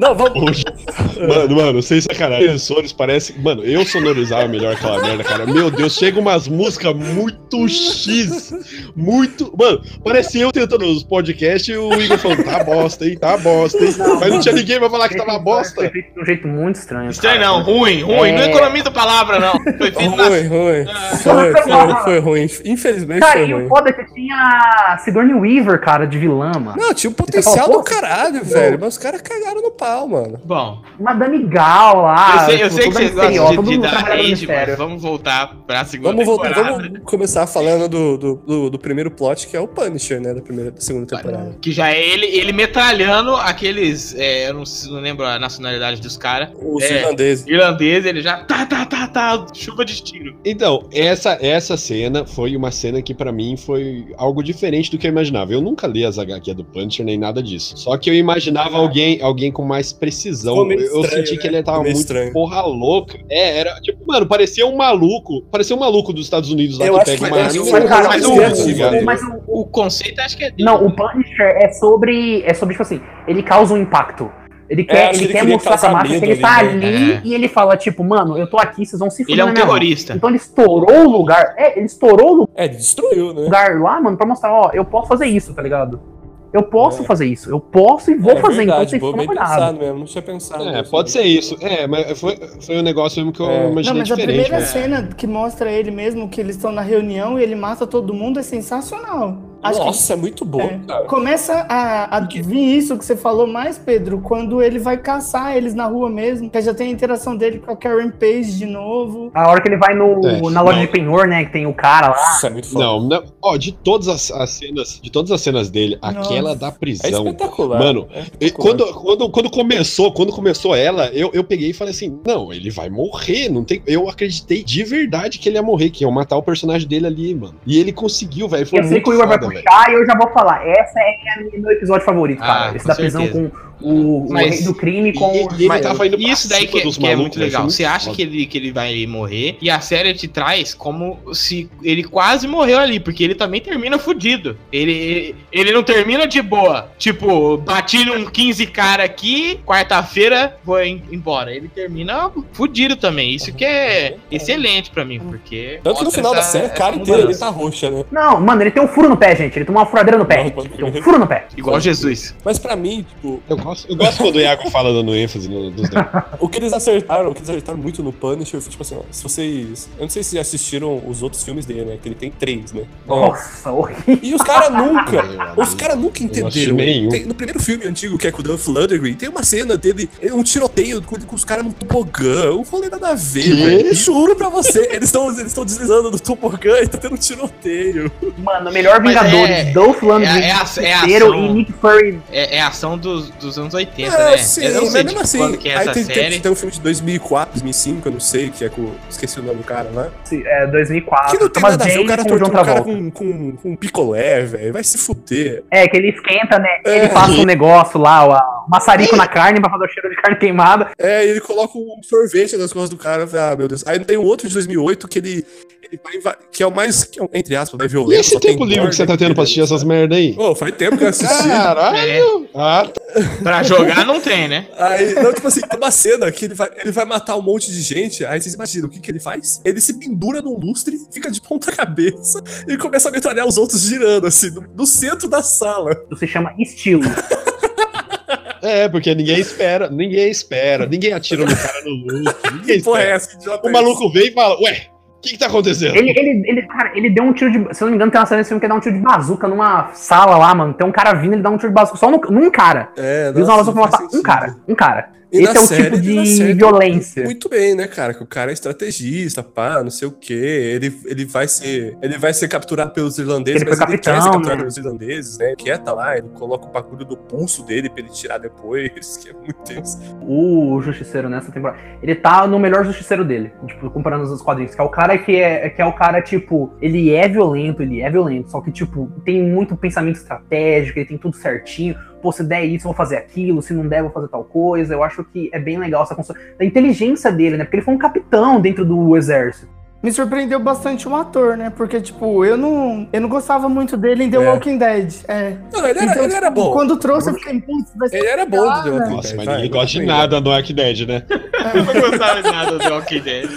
Não, vamos. Mano, mano, sem sacanagem. Defensores parece. Mano, eu sonorizava melhor aquela merda, cara. Meu Deus, chega umas músicas muito X. Muito. Mano, parece eu tentando os podcasts e o Igor falando, tá bosta, hein? Tá bosta, hein? Mas não tinha ninguém pra falar que tava Foi bosta. feito de um jeito muito estranho. Estranho cara. não, ruim, ruim. Não É. economiza palavra, não. Foi feito na Ruim, ruim. Foi, foi, foi ruim. Infelizmente Cara, foi e o ruim. foda é que tinha a Sigourney Weaver, cara, de vilã, mano. Não, tinha um potencial fala, do caralho, velho. Mas os caras cagaram no pau, mano. Bom, Madame Gal lá. eu sei, eu tipo, sei que vocês gostam de, de dar hate, mas vamos voltar pra segunda Vamos voltar, temporada. vamos começar falando do, do, do, do primeiro plot, que é o Punisher, né? Da primeira, da segunda temporada. Que já é ele, ele metralhando aqueles. é, eu não, não lembro a nacionalidade dos caras. Os É. irlandeses. Irlandês, ele já. Tá, tá, tá, tá. Chuva de tiro. Então, essa, essa cena foi uma cena que pra mim foi algo diferente do que eu imaginava. Eu nunca li as HQ do Punisher nem nada disso. Só que eu imaginava alguém, alguém com mais precisão. Ficou meio Eu, eu estranho, senti né? que ele tava muito estranho. porra louca. É, era tipo, mano, parecia um maluco. Parecia um maluco dos Estados Unidos lá Eu que acho pega que- uma eu arma o cara- mas mas o-? Mas o, O conceito acho que é. Não, o Punisher é sobre. É sobre, tipo assim, ele causa um impacto. Ele quer, É, ele ele quer mostrar pra massa que ele tá ali, né? É. e ele fala, tipo, mano, eu tô aqui, vocês vão se fuder Ele é um minha mão. terrorista. Então ele estourou o lugar. É, ele estourou o É, ele destruiu, né? lugar lá, mano, pra mostrar, ó, eu posso fazer isso, tá ligado? Eu posso É. fazer isso, eu posso e vou É fazer, então verdade, vocês tomam bem cuidado. pensado mesmo. Não tinha pensado. É, pode ser isso. É, mas foi, foi um negócio mesmo que eu É. Não, imaginei mas a diferente. primeira né? cena que mostra ele mesmo, que eles estão na reunião e ele mata todo mundo, é sensacional. Acho que Nossa, é muito bom, É. cara. Começa a, a vir isso que você falou mais, Pedro, quando ele vai caçar eles na rua mesmo, que já tem a interação dele com a Karen Page de novo. A hora que ele vai no, É, na loja não. de penhor, né, que tem o cara lá. Nossa, é muito foda. Não, não, ó, de todas as, as cenas, de todas as cenas dele, Nossa. aquela da É prisão. espetacular. Mano, é E espetacular. quando, quando, quando começou, quando começou ela, eu, eu peguei e falei assim: não, ele vai morrer. Não tem. Eu acreditei de verdade que ele ia morrer, que iam matar o personagem dele ali, mano. E ele conseguiu, velho. Foi eu sei muito que o Igor vai. Puxar e eu já vou falar. Essa é a minha- meu episódio favorito, cara. Ah, Esse da prisão certeza. com o, o Mas- rei do crime com E- o. e ele Mas tava indo pra isso daí que, é- que é muito legal. foi Você acha foda. que ele, que ele vai morrer e a série te traz como se ele quase morreu ali, porque ele também termina fudido. Ele, ele, não termina de boa. Tipo, bati num 15 cara aqui, quarta-feira vou em- embora. Ele termina fudido também. Isso que é excelente pra mim, porque. Tanto que no final da essa- série, a essa cara inteira ele tá roxa, né? Não, mano, ele tem um furo no pé, gente. Ele tomou uma furadeira no pé. Não, tem um furo no pé. Igual Jesus. Mas pra mim, tipo, Eu gosto, eu gosto quando o Iago fala dando ênfase no- nos dois. O que eles acertaram, o que eles acertaram muito no Punisher foi tipo assim, ó, se vocês. Eu não sei se assistiram os outros filmes dele, né? Que ele tem três, né? Nossa, horrível. E os caras nunca, Meu os caras nunca entenderam. Tem- no primeiro filme antigo, que é com o Dolph Lundgren, tem uma cena dele, um tiroteio com, com os caras no tobogã, um rolê nada a ver, velho. Juro pra você, eles estão eles estão deslizando no tobogã e tá tendo um tiroteio. Mano, melhor Mas Vingadores, é- Dolph Lundgren, é- é a- é a inteiro ação. e Nick Fury. É, é ação dos, dos anos 80, É, né? sim, eu não mas sei mesmo de assim, quando que é aí essa tem, tem- série. tem um filme de 2004, 2005, eu não sei, que é com. Esqueci o nome do cara lá. É, 2004. Que não tem Thomas nada a ver, o cara com o John tortura o cara Travolta. com, com, com um picolé, velho. Vai se fuder. É, que ele esquenta, né? É. Ele passa um negócio lá, ó, um maçarico na carne pra fazer o cheiro de carne queimada. É, e ele coloca um sorvete nas costas do cara. Ah, meu Deus. Aí tem um outro de 2008 que ele. ele vai que é o mais, que é, entre aspas, né, E violento. esse só tem tempo livre que você tá tendo pra assistir essas merda aí? Pô, faz tempo que eu assisti. Caralho! Ah, tá. Pra jogar não tem, né? Aí, não, tipo assim, tem uma cena que ele vai, ele vai matar um monte de gente. Aí vocês imaginam o que, que ele faz? Ele se pendura num lustre, fica de ponta cabeça e começa a metralhar os outros girando, assim, no, no centro da sala. Isso se chama estilo. É, porque ninguém espera, ninguém espera, ninguém atira no cara no luto, ninguém é espera. essa? O maluco vem e fala, ué, o que que tá acontecendo? Ele, ele, ele, cara, ele deu um tiro de. Se eu não me engano, tem uma cena nesse filme que ele dá um tiro de bazuca numa sala lá, mano. Tem um cara vindo, ele dá um tiro de bazuca só no- num cara. É, Ele usa uma bazuca pra não faz matar um cara. Um cara. E Esse é o série tipo de violência. Muito bem, né, cara? Que o cara é estrategista, pá, não sei o quê. Ele, ele vai ser. Ele vai ser capturado pelos irlandeses, Ele mas ele quer ser capturado né? pelos irlandeses, né? Quieta lá, ele coloca o bagulho do pulso dele pra ele tirar depois, que é muito tenso. O Justiceiro nessa temporada. Ele tá no melhor Justiceiro dele. Tipo, comparando os quadrinhos. Que é o cara que é, que é o cara, tipo, ele é violento, ele é violento. Só que, tipo, tem muito pensamento estratégico, ele tem tudo certinho. Pô, se der isso, eu vou fazer aquilo. Se não der, eu vou fazer tal coisa. Eu acho que é bem legal essa construção. Da inteligência dele, né? Porque ele foi um capitão dentro do exército. Me surpreendeu bastante o ator, né? Porque, tipo, eu não, eu não gostava muito dele em The É. Walking Dead. É. Não, ele era, Então, ele era tipo, bom. Quando trouxe, eu fiquei, putz, vai ser Ele era bom do The né? Walking Nossa, Dead, mas vai, ninguém gosta de nada no Walking Dead, né? Eu não gostava de nada do The Walking Dead.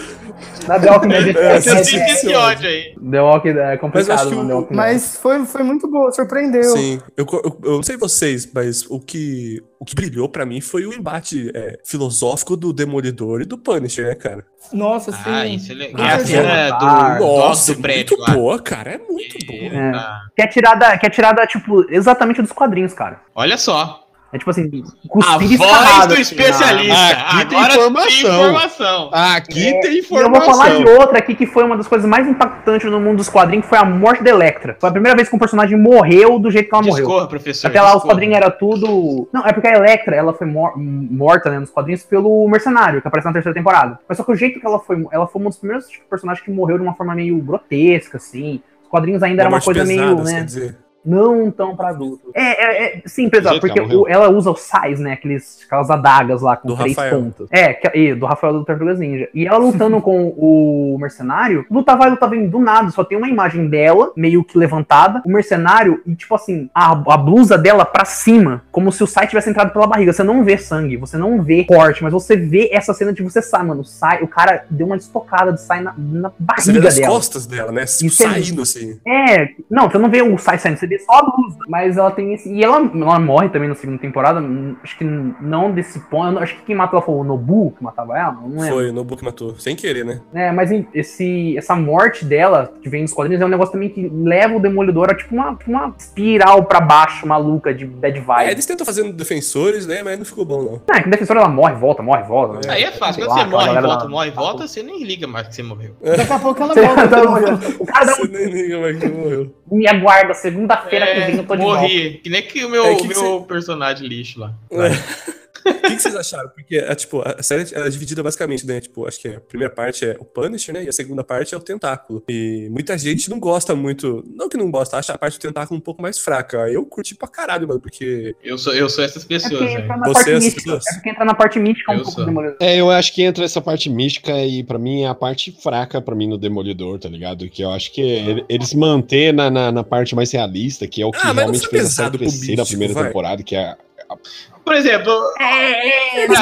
Na The Walking Dead É, é, sim, têm sim, esse ódio aí. The Walking Dead é Mas eu complicado, acho que mano. The o- Walking Dead. Mas foi, foi muito boa, surpreendeu. Sim, eu, eu, eu não sei vocês, mas o que, o que brilhou pra mim foi o embate é, filosófico do Demolidor e do Punisher, né, cara? Nossa, sim. Ah, isso é legal. Ah, É a cena do, Ah, do Nossa, do prédio muito lá. boa, cara, é muito boa. É. Ah, Que é tirada, que é tirada, tipo, exatamente dos quadrinhos, cara. Olha só. É tipo assim, A cuspir voz escarrado, do assim, especialista. Aqui tem Agora informação. tem informação. Aqui É, tem E eu vou falar de informação. outra aqui que foi uma das coisas mais impactantes no mundo dos quadrinhos, que foi a morte da Electra. Foi a primeira vez que um personagem morreu do jeito que ela morreu. Discorra, professor. Até lá os quadrinhos era tudo. Não, é porque a Electra, ela foi mor- morta, né, nos quadrinhos pelo mercenário, que apareceu na terceira temporada. Mas só que o jeito que ela foi, ela foi um dos primeiros tipo, personagens que morreu de uma forma meio grotesca, assim. Os quadrinhos ainda era uma coisa pesada, meio, você né? quer dizer. Não tão pra adultos. É, é, é sim, que porque o- ela usa os sais, né? Aqueles, aquelas adagas lá com Do três Rafael. pontas. É, que, e, do Rafael do Tartarugas Ninja. E ela lutando com o mercenário, luta vai, luta vem do nada, só tem uma imagem dela, meio que levantada, o mercenário, e tipo assim, a, a blusa dela pra cima, como se o sai tivesse entrado pela barriga. Você não vê sangue, você não vê corte, mas você vê essa cena de você sai, mano. Sai, o cara deu uma estocada de sai na, na Você vê barriga das dela. costas dela, né? Tipo, é- saindo assim. É, não, você não vê o Sai saindo, você vê só a blusa. Mas ela tem esse. E ela, ela morre também na segunda temporada. hum, Acho que não desse ponto. Acho que quem matou ela foi o Nobu que matava ela. Não lembro. Foi, no book matou. Sem querer, né? É, mas esse, essa morte dela, que vem nos quadrinhos, é um negócio também que leva o Demolidor a tipo uma, uma espiral pra baixo, maluca, de bad É, vibe. eles tentam fazer defensores, né? Mas não ficou bom, não. Ah, que defensora ela morre, volta, morre, volta. Aí é fácil. Quando lá, você morre, galera volta, da- morre, volta, você nem liga mais que você morreu. Daqui a pouco ela volta. o cara dá Você nem liga mais que morreu. um. Me aguarda, segunda-feira que vem eu tô de volta. É, morri. Que nem que o meu, É, que que meu personagem lixo lá. O que, que vocês acharam? Porque, é, tipo, a série ela é dividida basicamente, né? Tipo, acho que a primeira parte é o Punisher, né? E a segunda parte é o Tentáculo. E muita gente não gosta muito. Não que não gosta, acha a parte do Tentáculo um pouco mais fraca. Eu curti pra caralho, mano, porque. Eu sou, eu sou essas É pessoas, velho. entra na Você parte é as mística. pessoas. É porque entra na parte mística um Eu pouco sou. do Demolidor. É, eu acho que entra essa parte mística e pra mim é a parte fraca pra mim no Demolidor, tá ligado? Que eu acho que ele- eles mantêm na, na, na parte mais realista, que é o que Ah, mas não realmente fez a série pesado crescer na primeira vai. temporada, que é a, a- Por exemplo, É, eles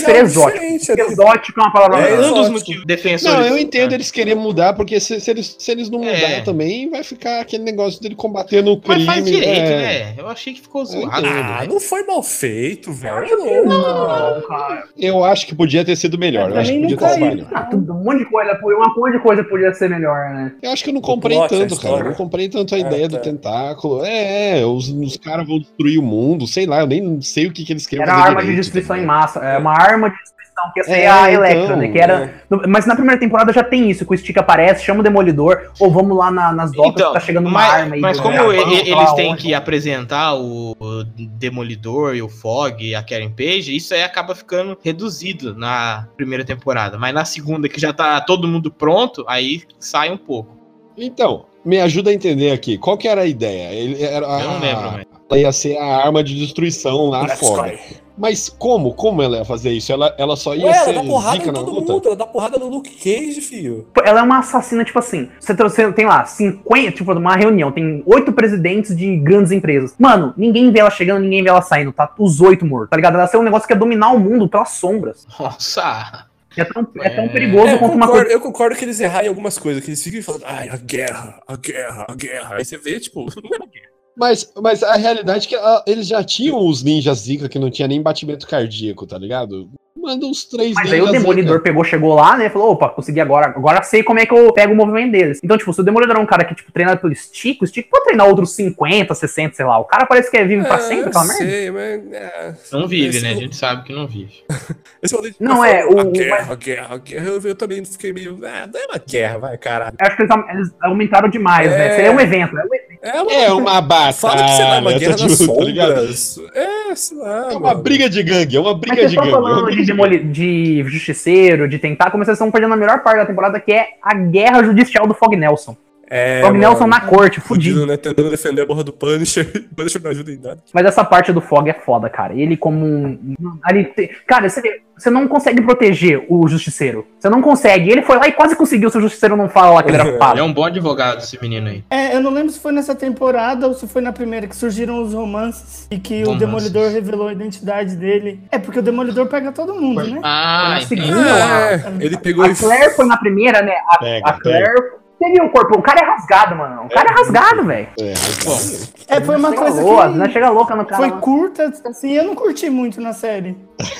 ser algo exótico. é- Exótico é uma palavra É, um dos motivos defensores. Não, eu entendo eles querer mudar, porque se, se eles, se eles não É. mudar também, vai ficar aquele negócio dele combatendo o crime. Mas faz direito, é. né? Eu achei que ficou zoado. Ah, né? não foi mal feito, velho. Não, cara. Eu acho que podia ter sido melhor. Eu Pra acho que podia não ter sido melhor. Ah, tudo, um monte de coisa, uma monte de coisa podia ser melhor, né? Eu acho que eu não comprei plot, tanto, cara. Eu não comprei tanto a Ah, ideia tá. do tentáculo. É, é, os, os caras vão destruir o mundo, sei lá, eu nem sei o que, que eles queriam Era fazer arma de direito, destruição tá em massa. É uma arma de destruição que ia ser É, a então, Electra, né? Que era. no- Mas na primeira temporada já tem isso, que o Stick aparece, chama o Demolidor, ou vamos lá na- nas docas Então, que tá chegando uma mas, arma aí. mas como Japão, e- sei eles têm que apresentar o, o Demolidor e o Fog e a Karen Page, isso aí acaba ficando reduzido na primeira temporada. Mas na segunda, que já tá todo mundo pronto, aí sai um pouco. Então, me ajuda a entender aqui. Qual que era a ideia? Ele era, Eu não lembro, mas. Ela ia ser a arma de destruição lá Let's fora. Mas como? Como ela ia fazer isso? Ela, ela só ia Ué, ela ser dá porrada zica em todo luta? mundo, ela dá porrada no Luke Cage, filho. Ela é uma assassina, tipo assim. Você, tem- tem lá 50, tipo, uma reunião, tem oito presidentes de grandes empresas. Mano, ninguém vê ela chegando, ninguém vê ela saindo, tá? Os oito mortos, tá ligado? Ela é um negócio que é dominar o mundo pelas sombras. Nossa! É tão, é tão É. perigoso É, quanto uma concordo, coisa. eu concordo que eles erraram em algumas coisas, que eles ficam falando, ai, a guerra, a guerra, a guerra. Aí você vê, tipo, não é uma guerra. Mas, mas a realidade é que ah, eles já tinham os ninjas zica que não tinha nem batimento cardíaco, tá ligado? Manda os três Mas aí o Demolidor zica. pegou, chegou lá, né? Falou, opa, consegui agora. Agora sei como é que eu pego o movimento deles. Então, tipo, se o Demolidor é um cara que, tipo, treina pelo Stick, o Stick pode treinar outros 50, 60, sei lá. O cara parece que é vive pra É, sempre, merda. sei, mas... É, Não vive, Esse- né? A gente sabe que não vive. Não, é, o- A guerra, a guerra, a guerra. Eu, eu também fiquei meio... Ah, não é uma guerra, vai, caralho. Eu acho que eles, au- eles aumentaram demais, É. né? Seria um evento. né? É uma, É uma batalha. Fala que você dá uma guerra tá nas junto, tá ligado? sombras. É, sei lá, É uma mano. briga de gangue, é uma Mas briga de gangue. é falando de, de demoli- de justiceiro, de tentar, como vocês estão perdendo a melhor parte da temporada, que é a guerra judicial do Fog Nelson. É, Fog Nelson na corte, fudido. Né? Tentando defender a porra do Punisher. O Punisher não ajuda em nada. Mas essa parte do Fog é foda, cara. Ele como um. Ali te- Cara, você, você não consegue proteger o justiceiro. Você não consegue. Ele foi lá e quase conseguiu se o justiceiro não fala lá que ele era Ele é culpado. um bom advogado, esse menino aí. É, eu não lembro se foi nessa temporada ou se foi na primeira que surgiram os romances e que o Romances. Demolidor revelou a identidade dele. É, porque o Demolidor pega todo mundo, né? Ah, na entendi. segunda. É, ele pegou A Claire foi na primeira, né? A, Pega, a Claire. Você viu o corpo? O cara é rasgado, mano. O cara é rasgado, velho. É, É, foi uma coisa louca, que né? Chega louca no cara. foi curta, assim, eu não curti muito na série.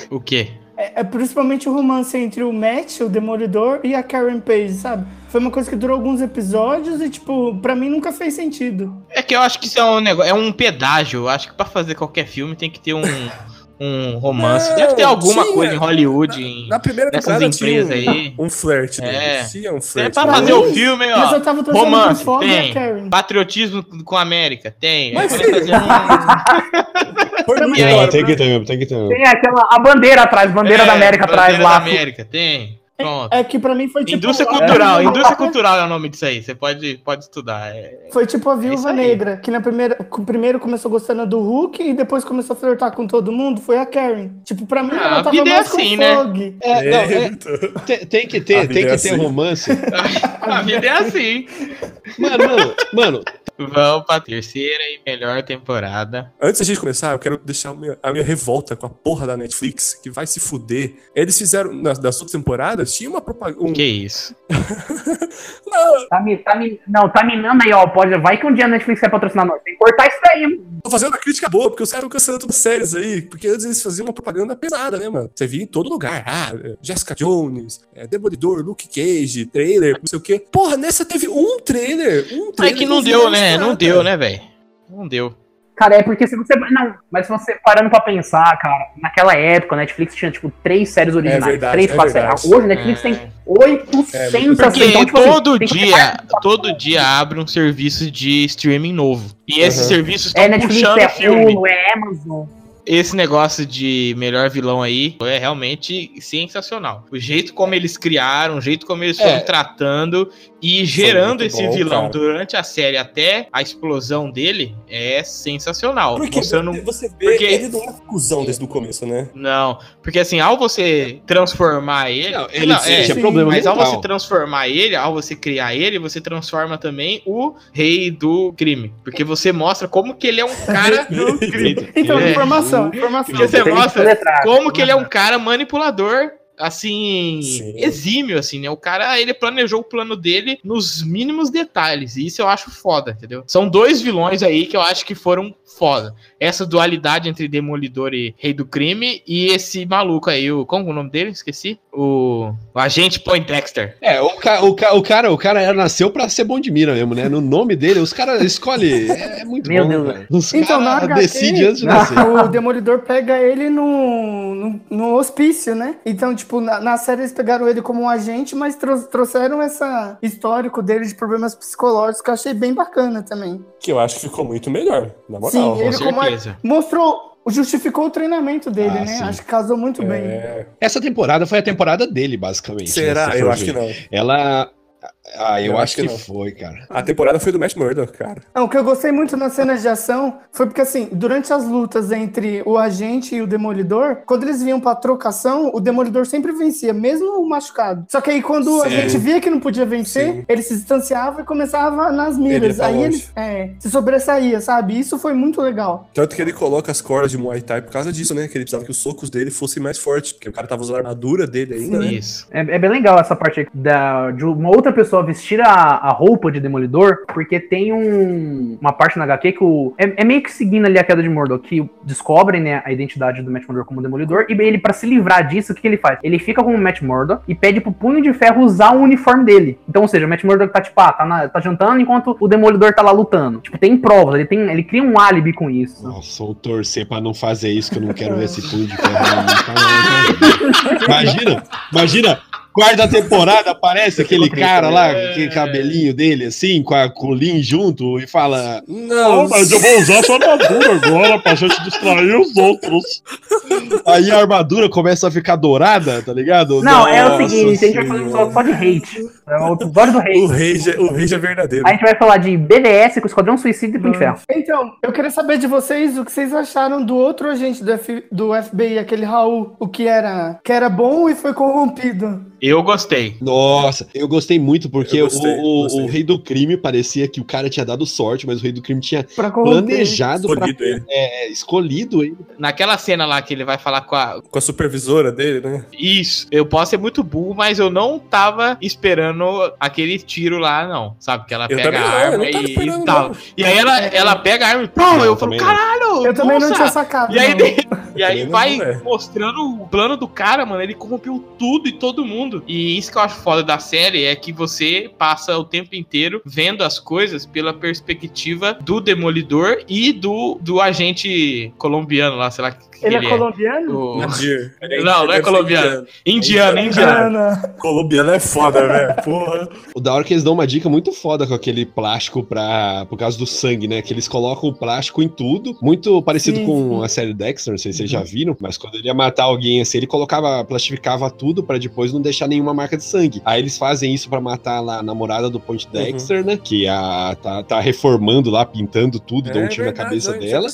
o quê? É, é principalmente o romance entre o Matt, o Demolidor, e a Karen Page, sabe? Foi uma coisa que durou alguns episódios e, tipo, pra mim nunca fez sentido. É que eu acho que isso é um negócio, é um pedágio. Eu acho que pra fazer qualquer filme tem que ter um, um romance. Não, Deve ter alguma tinha. coisa em Hollywood, em, Na primeira nessas empresas um, aí. um flerte É. deles. Tinha um É pra Mas- fazer o filme, ó. Mas eu tava Romance, a tem. Karen. Patriotismo com a América, tem. Mas fazer um- Foi muito tem que né? ter mesmo, tem que ter mesmo. Tem aquela. A bandeira atrás, bandeira É, da América atrás bandeira lá. da América, tem. Pronto. É que pra mim foi tipo. Indústria a- cultural, a- indústria cultural é o nome disso aí. Você pode, pode estudar. É- Foi tipo a isso Viúva aí. Negra, que na primeira, primeiro começou gostando do Hulk e depois começou a flertar com todo mundo, foi a Karen. Tipo, pra mim Ah, ela a tava vida é mais assim, com né? o Fog. É, não, é, É, tem, tem que ter, tem que é ter assim. romance. A vida é assim. Mano, mano, mano, Vamos pra terceira e melhor temporada. Antes da gente começar, eu quero deixar a minha, a minha revolta com a porra da Netflix, que vai se fuder. Eles fizeram, nas, das outras temporadas, tinha uma propaganda. Um... Que isso? Não, Tá, mi- tá mi- não, tá minando aí, ó. Pode, vai que um dia a Netflix vai patrocinar nós. Tem que cortar isso daí, mano. tô fazendo uma crítica boa, porque os caras estão cancelando todas as séries aí. Porque antes eles faziam uma propaganda pesada, né, mano? Você via em todo lugar. Ah, é, Jessica Jones, é, Demolidor, Luke Cage, trailer, não sei o quê. Porra, nessa teve um trailer. Um É trailer que não eu vi deu, né? Não estrada. deu, né, velho? Não deu. Cara, é porque se você. Não, mas se você parando pra pensar, cara, naquela época, a Netflix tinha, tipo, três séries originais. verdade, três, é quatro séries. Hoje a Netflix É. tem 800 Porque então, tipo assim, todo que dia, todo dia abre um serviço de streaming novo. E esses Uhum. serviços estão É Netflix, puxando é filme. Hulu, é Amazon. Esse negócio de melhor vilão aí é realmente sensacional. O jeito como eles criaram, o jeito como eles É. foram tratando e gerando esse bom, vilão cara. durante a série até a explosão dele é sensacional. Porque mostrando você vê, porque- ele não é cuzão desde o começo, né? Não, porque assim, ao você transformar ele. Não, ele Não, é, sim, problema mas ao você transformar ele, ao você criar ele, você transforma também o rei do crime. Porque você mostra como que ele é um cara do crime. Então, É. informação Informação, Porque informação. você Tem que mostra como que ele é um cara manipulador, assim, Sim. exímio, assim, né? O cara, ele planejou o plano dele nos mínimos detalhes. E isso eu acho foda, entendeu? São dois vilões aí que eu acho que foram foda. Essa dualidade entre Demolidor e Rei do Crime e esse maluco aí, o. Como é o nome dele? Esqueci. O, o agente Poindexter. É, o, ca, o, ca, o cara, o cara nasceu pra ser bom de mira mesmo, né? No nome dele, os caras escolhem. É, é muito Meu bom, Deus, velho. Os Então, na HQ, decidem antes de nascer. O Demolidor pega ele no, no, no hospício, né? Então, tipo, na, na série eles pegaram ele como um agente, mas trou- trouxeram esse histórico dele de problemas psicológicos que eu achei bem bacana também. Que eu acho que ficou muito melhor, na moral. Sim, ele como certeza. mostrou, justificou o treinamento dele, Ah, né? sim. Acho que casou muito bem. É. Essa temporada foi a temporada dele, basicamente. né, Será? se Eu acho que não. Ela. Ah, eu, Eu acho acho que que, não. foi, cara. A temporada foi do Matt Murdock, cara. Não, o que eu gostei muito nas cenas de ação foi porque, assim, durante as lutas entre o agente e o demolidor, quando eles vinham pra trocação, o demolidor sempre vencia, mesmo machucado. Só que aí, quando a Sim. gente via que não podia vencer, Sim. ele se distanciava e começava nas Ele miras. ia pra aí ele longe. é, se sobressaía, sabe? Isso foi muito legal. Tanto que ele coloca as cordas de Muay Thai por causa disso, né? Que ele precisava que os socos dele fossem mais fortes, porque o cara tava usando a armadura dele ainda, né? Isso. É, é bem legal essa parte aí da, de uma outra pessoa vestir a, a roupa de Demolidor, porque tem um, uma parte na HQ que o, é, é meio que seguindo ali a queda de Murdoch, que descobrem né, a identidade do Matt Murdock como Demolidor, e ele, pra se livrar disso, o que, que ele faz? Ele fica como o Matt Murdock e pede pro Punho de Ferro usar o uniforme dele. Então, ou seja, o Matt Murdock tá tipo, ah, tá, na- tá jantando enquanto o Demolidor tá lá lutando. Tipo, tem provas, ele, tem, ele cria um álibi com isso. Nossa, vou torcer pra não fazer isso, que eu não quero ver esse punho de ferro nunca mais. Imagina, imagina, quarta temporada aparece aquele cara lá, com aquele cabelinho dele assim, com a colim junto e fala. Não, vou usar sua armadura agora pra gente distrair os outros. Aí a armadura começa a ficar dourada, tá ligado? Não, é o Nossa seguinte, a gente vai fazer um Senhora. só de hate. É o episódio do o hate. rage, é- o rage é verdadeiro. A gente vai falar de BVS com o Esquadrão Suicida e Punho de Ferro. Então, eu queria saber de vocês o que vocês acharam do outro agente do, F- do FBI, aquele Raul, o que era, que era bom e foi corrompido. Eu gostei. Nossa, eu gostei muito porque Eu gostei, o, o- gostei. o rei do crime parecia que o cara tinha dado sorte, mas o rei do crime tinha Pra planejado pra Escolhido ele. é, escolhido ele. Naquela cena lá que ele vai falar com a. Com a supervisora dele, né? Isso. Eu posso ser muito burro, mas eu não tava esperando aquele tiro lá, não. Sabe? Que ela Eu pega a não, eu arma não e, esperando, e tal. não. E aí ela, ela pega a arma e pum, eu falo, caralho! Eu também não tinha sacado. E aí, e aí Também não, vai né? mostrando o plano do cara, mano. Ele corrompeu tudo e todo mundo. E isso que eu acho foda da série é que você passa o tempo inteiro vendo as coisas pela perspectiva do Demolidor e do, do agente colombiano lá, sei lá Ele ele, é colombiano? O- Nadir. Não, não é colombiano. Indiano, indiano. Indiana. Colombiano é foda, velho. Porra. O da hora que eles dão uma dica muito foda com aquele plástico pra, por causa do sangue, né? Que eles colocam o plástico em tudo. Muito parecido Sim, com sim. a série Dexter, não sei se vocês já viram, mas quando ele ia matar alguém assim, ele colocava, plastificava tudo pra depois não deixar nenhuma marca de sangue. Aí eles fazem isso pra matar lá a namorada do Point Dexter, né? Que a, tá, tá reformando lá, pintando tudo, dá um tiro na cabeça dela.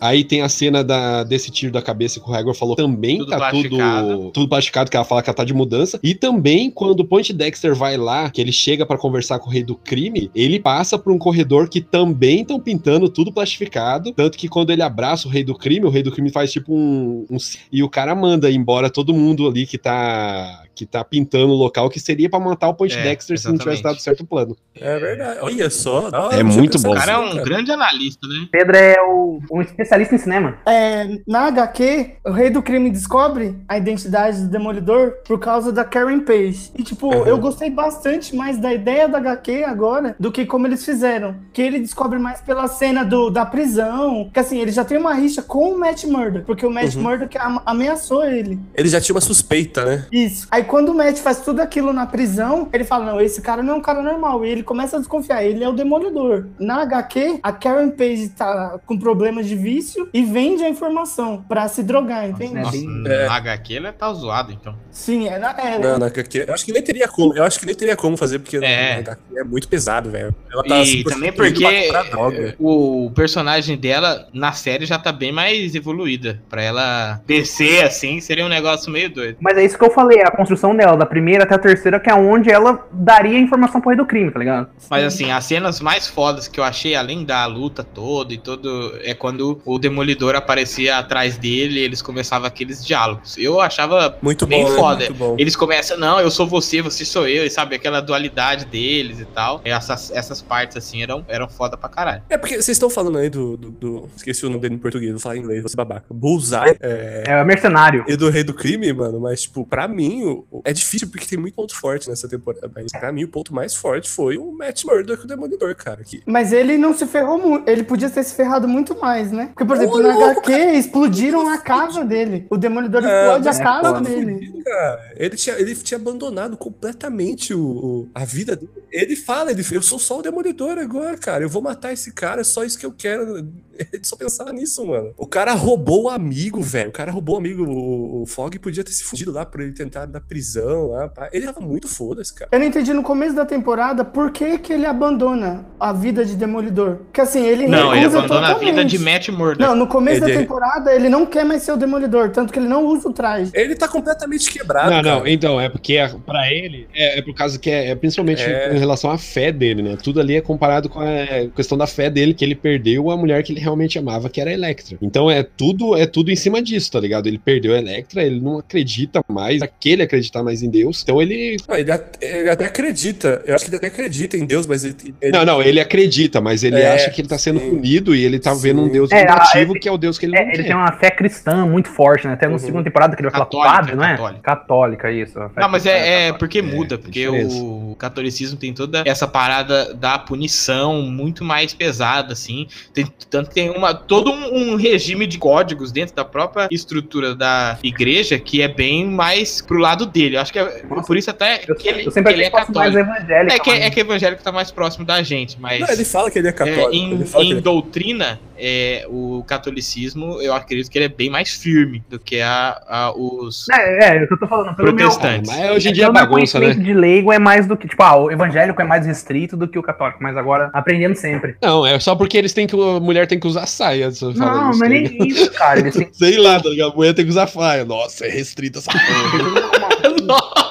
Aí tem a cena da, desse tiro da cabeça que o Hagor falou também, Tudo tá plastificado. tudo, tudo plastificado, que ela fala que ela tá de mudança. E também, quando o Point Dexter vai lá, que ele chega pra conversar com o rei do crime, ele passa por um corredor que também estão pintando tudo plastificado. Tanto que quando ele abraça o rei do crime, o rei do crime faz tipo um. um e o cara manda embora todo mundo ali que tá. Que tá pintando o local, que seria pra matar o Point É, Dexter se não tivesse dado certo o plano. É verdade. Olha só. É não tinha muito bom. O cara é um grande analista, né? Pedro é o, um especialista em cinema. É, na HQ, o rei do crime descobre a identidade do Demolidor por causa da Karen Page. E, tipo, Uhum. eu gostei bastante mais da ideia da HQ agora do que como eles fizeram. Que ele descobre mais pela cena do, da prisão. Que, assim, ele já tem uma rixa com o Matt Murdock, porque o Matt Uhum. Murdock am- ameaçou ele. Ele já tinha uma suspeita, né? Isso. Aí quando o Matt faz tudo aquilo na prisão, ele fala: Não, esse cara não é um cara normal. E ele começa a desconfiar, ele é o demolidor. Na HQ, a Karen Page tá com problemas de vício e vende a informação pra se drogar, entende? É Nossa, bem- na HQ ele tá zoado, então. Sim, é, na, é Não, na HQ. Eu acho que nem teria como. Eu acho que nem teria como fazer, porque É. na HQ é muito pesado, velho. Ela E se também porque pra comprar droga. o personagem dela na série já tá bem mais evoluída. Pra ela descer assim, seria um negócio meio doido. Mas é isso que eu falei, a construção dela, da primeira até a terceira, que é onde ela daria informação pro rei do crime, tá ligado? Mas assim, as cenas mais fodas que eu achei, além da luta toda e todo, é quando o Demolidor aparecia atrás dele e eles começavam aqueles diálogos. Eu achava Muito bem bom, né? foda. Muito bom. Eles começam, não, eu sou você, você sou eu, e sabe, aquela dualidade deles e tal. Essas, essas partes, assim, eram, eram foda pra caralho. É porque vocês estão falando aí do, do, do- Esqueci o nome dele em português, vou falar em inglês, você babaca. Bullseye. É. É o mercenário. E do Rei do Crime, mano, mas, tipo, pra mim, o- o- é difícil porque tem muito ponto forte nessa temporada. Mas pra mim, o ponto mais forte foi o Matt Murdock, o Demolidor, cara. Que... Mas ele não se ferrou muito. Ele podia ter se ferrado muito mais, né? Porque, por exemplo, no louco, HQ explodiram a casa dele. O Demolidor É, explode a casa foda. dele. Cara, ele tinha, ele tinha abandonado completamente o, o- a vida dele. Ele fala, ele eu sou só o Demolidor agora, cara. Eu vou matar esse cara, é só isso que eu quero. Ele só pensava nisso, mano. O cara roubou o amigo, velho. O cara roubou o amigo. O, o Fog podia ter se fudido lá por ele tentar da prisão lá. pá. Ele tava muito foda-se, cara. Eu não entendi no começo da temporada por que, que ele abandona a vida de Demolidor. Porque assim, ele Não, ele abandona a vida totalmente. de Matt Murdock. Não, no começo Ele- da temporada ele não quer mais ser o Demolidor, tanto que ele não usa o traje. Ele tá completamente quebrado. Não, não, cara. então, é porque é- pra ele, é, é por causa que é, é principalmente É. em relação à fé dele, né? Tudo ali é comparado com a questão da fé dele, que ele perdeu a mulher que ele realmente amava, que era a Electra. Então é tudo, é tudo em cima disso, tá ligado? Ele perdeu a Electra, ele não acredita mais, aquele acreditar mais em Deus, então ele. Não, ele, até, ele até acredita. Eu acho que ele até acredita em Deus, mas ele. ele- Não, não, ele acredita, mas ele É, acha que ele tá sendo sim. punido e ele tá Sim. vendo um Deus É, negativo, que é o Deus que ele É, não ele tem uma fé cristã muito forte, né? Até na Uhum. segunda temporada que ele vai falar Católica, padre, não é? católica. Católica, isso. Não, mas é, é católica. porque É, muda, porque o catolicismo tem toda essa parada da punição muito mais pesada, assim. Tem, tanto que tem uma, todo um, um regime de códigos dentro da própria estrutura da igreja que é bem mais pro lado dele. Acho que é por isso até Eu, que ele, eu sempre que ele é católico. É que, mas- é que o evangélico tá mais próximo da gente, mas. Não, ele fala que ele é é, católico. em, fala que em ele é doutrina, é, o catolicismo, eu acredito que ele é bem mais firme do que a, a- os É, é, é o que eu tô falando. Pelo meu, protestantes. Mas hoje em dia é pelo meu bagunça, né? de leigo é mais do que, tipo, ah, o evangélico é mais restrito do que o católico, mas agora aprendendo sempre. Não, é só porque eles têm que. A mulher tem que usar saia. Não, é tá nem ligado? isso, cara. Eles têm Sei lá, tá ligado? A mulher tem que usar faia. Nossa, é restrita essa porra. no.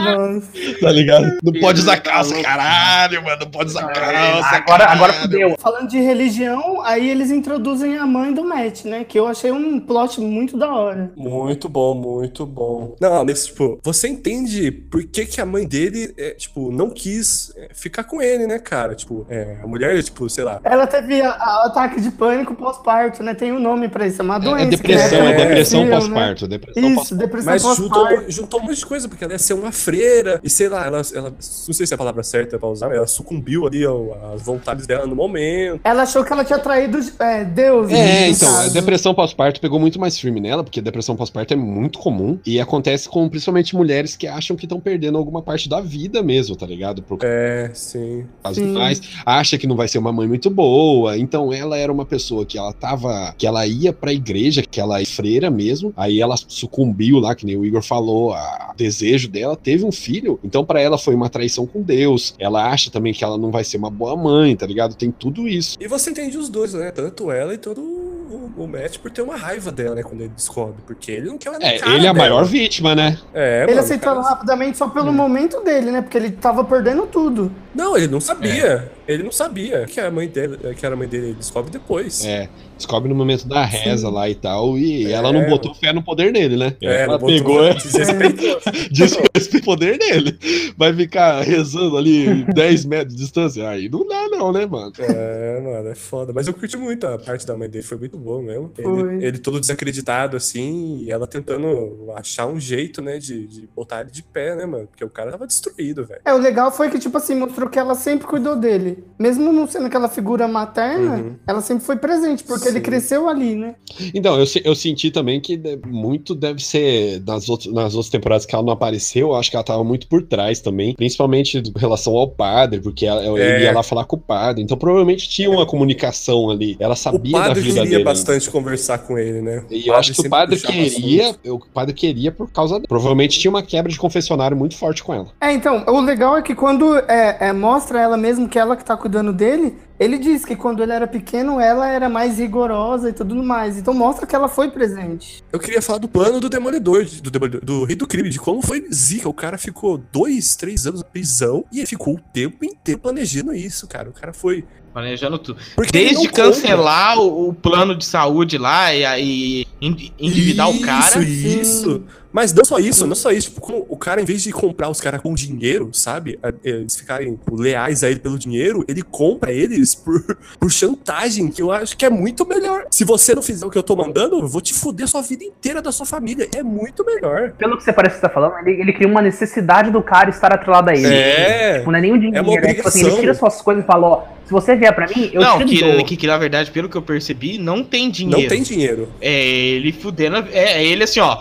Nossa. tá ligado? Não pode usar calça, caralho, mano. Não pode usar calça. agora, agora caralho. fudeu. Falando de religião, aí eles introduzem a mãe do Matt, né? Que eu achei um plot muito da hora. Muito bom, muito bom. Não, mas, tipo, você entende por que, que a mãe dele, é, tipo, não quis é, ficar com ele, né, cara? Tipo, é, a mulher, tipo, sei lá. Ela teve a- a- ataque de pânico pós-parto, né? Tem um nome pra isso, é uma É, doença. é depressão, que é, é depressão possível, pós-parto. Depressão Isso, pós-parto. depressão Mas juntou, juntou um monte de coisa, porque ela ia ser uma freira, e sei lá, ela, ela não sei se é a palavra certa pra usar, mas ela sucumbiu ali ao- às vontades dela no momento. Ela achou que ela tinha traído é, Deus. É, né, no então, a caso. depressão pós-parto pegou muito mais firme nela, porque depressão pós-parto é muito comum e acontece com principalmente mulheres que acham que estão perdendo alguma parte da vida mesmo, tá ligado? Por É, sim. causa Sim. mais, acha que não vai ser uma mãe muito boa. Então ela era uma pessoa que ela tava, que ela ia pra igreja, que ela é freira mesmo. Aí ela sucumbiu lá, que nem o Igor falou, a desejo dela, teve um filho. Então pra ela foi uma traição com Deus. Ela acha também que ela não vai ser uma boa mãe, tá ligado? Tem tudo isso. E você entende os dois, né? Tanto ela e todo o, o Matt por ter uma raiva dela, né? Quando ele descobre. Porque ele não quer É, ele é a maior vítima, né? É, Ele mano, aceitou cara- rapidamente só pelo momento dele, né? Porque ele tava perdendo tudo. Não, ele não sabia. Ele não sabia que a mãe dele, que era a mãe dele, ele descobre depois. É, descobre no momento da reza lá e tal, e É, ela não botou fé no poder dele, né? É, ela pegou, é, desrespeitou. desrespeita o poder dele. Vai ficar rezando ali 10 metros de distância. Aí não dá, não, né, mano? É, mano, é foda. Mas eu curti muito a parte da mãe dele, foi muito bom mesmo. Foi. Ele, ele todo desacreditado, assim, e ela tentando achar um jeito, né, de, de botar ele de pé, né, mano? Porque o cara tava destruído, velho. É, o legal foi que, tipo assim, mostrou que ela sempre cuidou dele. Mesmo não sendo aquela figura materna, Uhum. ela sempre foi presente, porque ele cresceu ali, né? Então, eu, eu senti também que muito deve ser nas, outras nas outras temporadas que ela não apareceu, eu acho que ela tava muito por trás também, principalmente em relação ao padre, porque ela, ele É. ia lá falar com o padre. Então, provavelmente tinha uma comunicação ali. Ela O sabia da padre vida queria dele. bastante conversar com ele, né? E eu acho que o padre queria, o padre queria por causa dela. Provavelmente tinha uma quebra de confessionário muito forte com ela. É, então, o legal é que quando é, é, mostra ela mesmo que ela que tá cuidando dele, ele disse que quando ele era pequeno, ela era mais rigorosa e tudo mais. Então mostra que ela foi presente. Eu queria falar do plano do Demolidor, do, Demolidor, do Rei do Crime, de como foi zica. O cara ficou dois, três anos na prisão e ele ficou o tempo inteiro planejando isso, cara. O cara foi. Planejando tudo. Porque Desde cancelar o, o plano de saúde lá e, e endividar o cara. Isso, isso. Mas não só isso, não só isso. Tipo, como o cara, em vez de comprar os caras com dinheiro, sabe? a- Eles ficarem tipo, leais a ele pelo dinheiro, ele compra eles por, por chantagem, que eu acho que é muito melhor. Se você não fizer o que eu tô mandando, eu vou te fuder sua vida inteira da sua família. É muito melhor. Pelo que você parece que você tá falando, ele, ele cria uma necessidade do cara estar atrelado a ele. É. Tipo, não é nem o dinheiro, É uma é tipo assim, ele obrigação. tira suas coisas e fala, ó, se você vier pra mim, eu não, te que, que, que na verdade, pelo que eu percebi, não tem dinheiro. Não tem dinheiro. É ele fudendo. É, é ele assim, ó.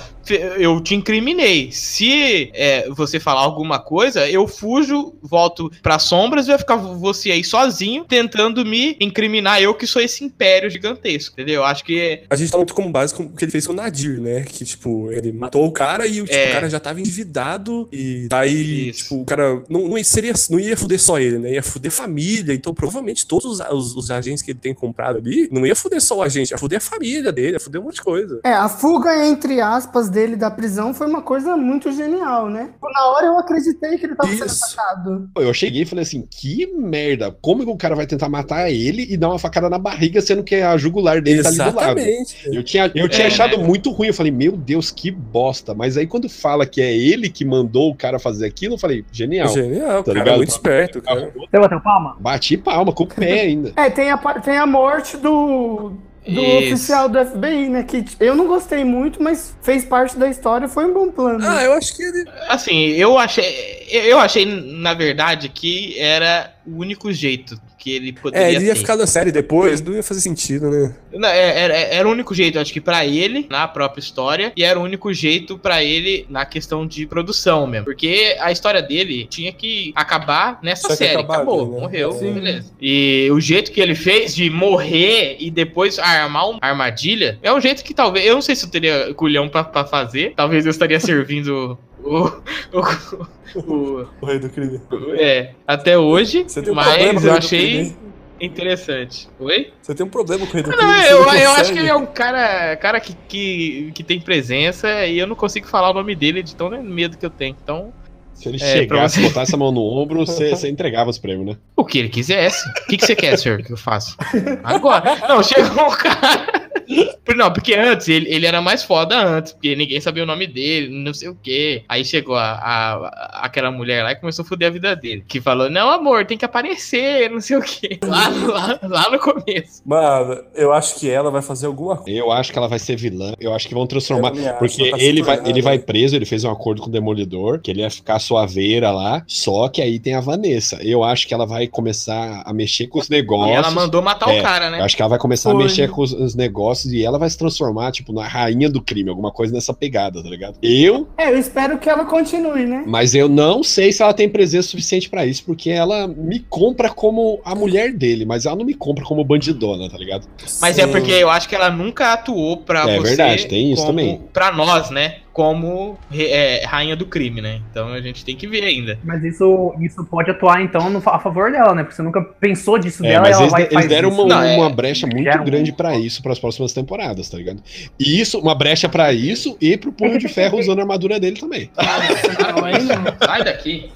Eu te incriminei. Se é, você falar alguma coisa, eu fujo, volto pras sombras e vai ficar você aí sozinho tentando me incriminar. Eu que sou esse império gigantesco, entendeu? Acho que A gente tá muito como base com o que ele fez com o Nadir, né? Que, tipo, ele matou o cara e tipo, É. o cara já tava endividado. E daí, Isso. tipo, o cara não, não, seria, não ia fuder só ele, né? Ia fuder família. Então, provavelmente, todos os, os, os agentes que ele tem comprado ali, não ia fuder só o agente, ia fuder a família dele, ia fuder um monte de coisa. É, a fuga, entre aspas, dele da prisão foi uma coisa muito genial, né? Na hora eu acreditei que ele tava sendo Isso. atacado. Pô, Eu cheguei e falei assim, que merda. Como que o cara vai tentar matar ele e dar uma facada na barriga, sendo que a jugular dele tá ali do lado? Exatamente. Eu tinha, eu tinha É, achado né? muito ruim. Eu falei, meu Deus, que bosta. Mas aí quando fala que é ele que mandou o cara fazer aquilo, eu falei, genial. Genial, Tá cara. ligado? Muito esperto, cara. Você bateu palma? Bati palma com o pé ainda. É, tem a, tem a morte do, do Isso. oficial do FBI, né? Que eu não gostei muito, mas fez parte da história, foi um bom plano. Ah, eu acho que ele. Assim, eu achei. Eu achei, na verdade, que era o único jeito que ele poderia É, ele ia ter. ficar na série depois, não ia fazer sentido, né? Não, é- Era, era o único jeito, acho que pra ele, na própria história, e era o único jeito pra ele na questão de produção mesmo. Porque a história dele tinha que acabar nessa que série. acabar Acabou, né? morreu, Sim. beleza. E o jeito que ele fez de morrer e depois armar uma armadilha é um jeito que talvez. Eu não sei se eu teria culhão pra fazer. Talvez eu estaria servindo o. o, o- O rei do crime. é, até hoje, um mas eu achei interessante. Oi? Você tem um problema com o rei do crime. Não, eu, não eu acho que ele é um cara, cara que, que, que tem presença e eu não consigo falar o nome dele de tão medo que eu tenho. Então, Se ele É, chegasse, você- botasse a mão no ombro, você, você entregava os prêmios, né? o que ele quisesse. O que, que você quer, senhor, que eu faço? Agora. Não, chegou um cara. Não, porque antes ele, ele era mais foda antes, porque ninguém sabia o nome dele, não sei o quê. Aí chegou a, a- aquela mulher lá e começou a foder a vida dele. Que falou: Não, amor, tem que aparecer, não sei o quê. Lá, lá, lá no começo. Mano, eu acho que ela vai fazer alguma coisa. Eu acho que ela vai ser vilã. Eu acho que vão transformar. Eu Porque tá ele vai, ele vai preso, ele fez um acordo com o Demolidor, que ele ia ficar suaveira lá. Só que aí tem a Vanessa. Eu acho que ela vai começar a mexer com os negócios. E ela mandou matar É, o cara, Eu né? acho que ela vai começar Foi. a mexer com os, os negócios e ela vai se transformar, tipo, na rainha do crime, alguma coisa nessa pegada, tá ligado? Eu, É, eu espero que ela continue, né? mas eu não sei se ela tem presença suficiente pra isso, porque ela me compra como a mulher dele, mas ela não me compra como bandidona, tá ligado? Mas é porque eu acho que ela nunca atuou pra É você. verdade, tem isso como- também. Pra nós, né? Como é, rainha do crime, né? Então a gente tem que ver ainda. Mas isso, isso pode atuar, então, no- a favor dela, né? Porque você nunca pensou disso É, dela mas e ela eles, eles deram isso. uma, Não, é- uma brecha muito Gera um- grande pra isso para as próximas temporadas, tá ligado? E isso, uma brecha pra isso e pro Punho de Ferro usando a armadura dele também. Não, aí não. Sai daqui.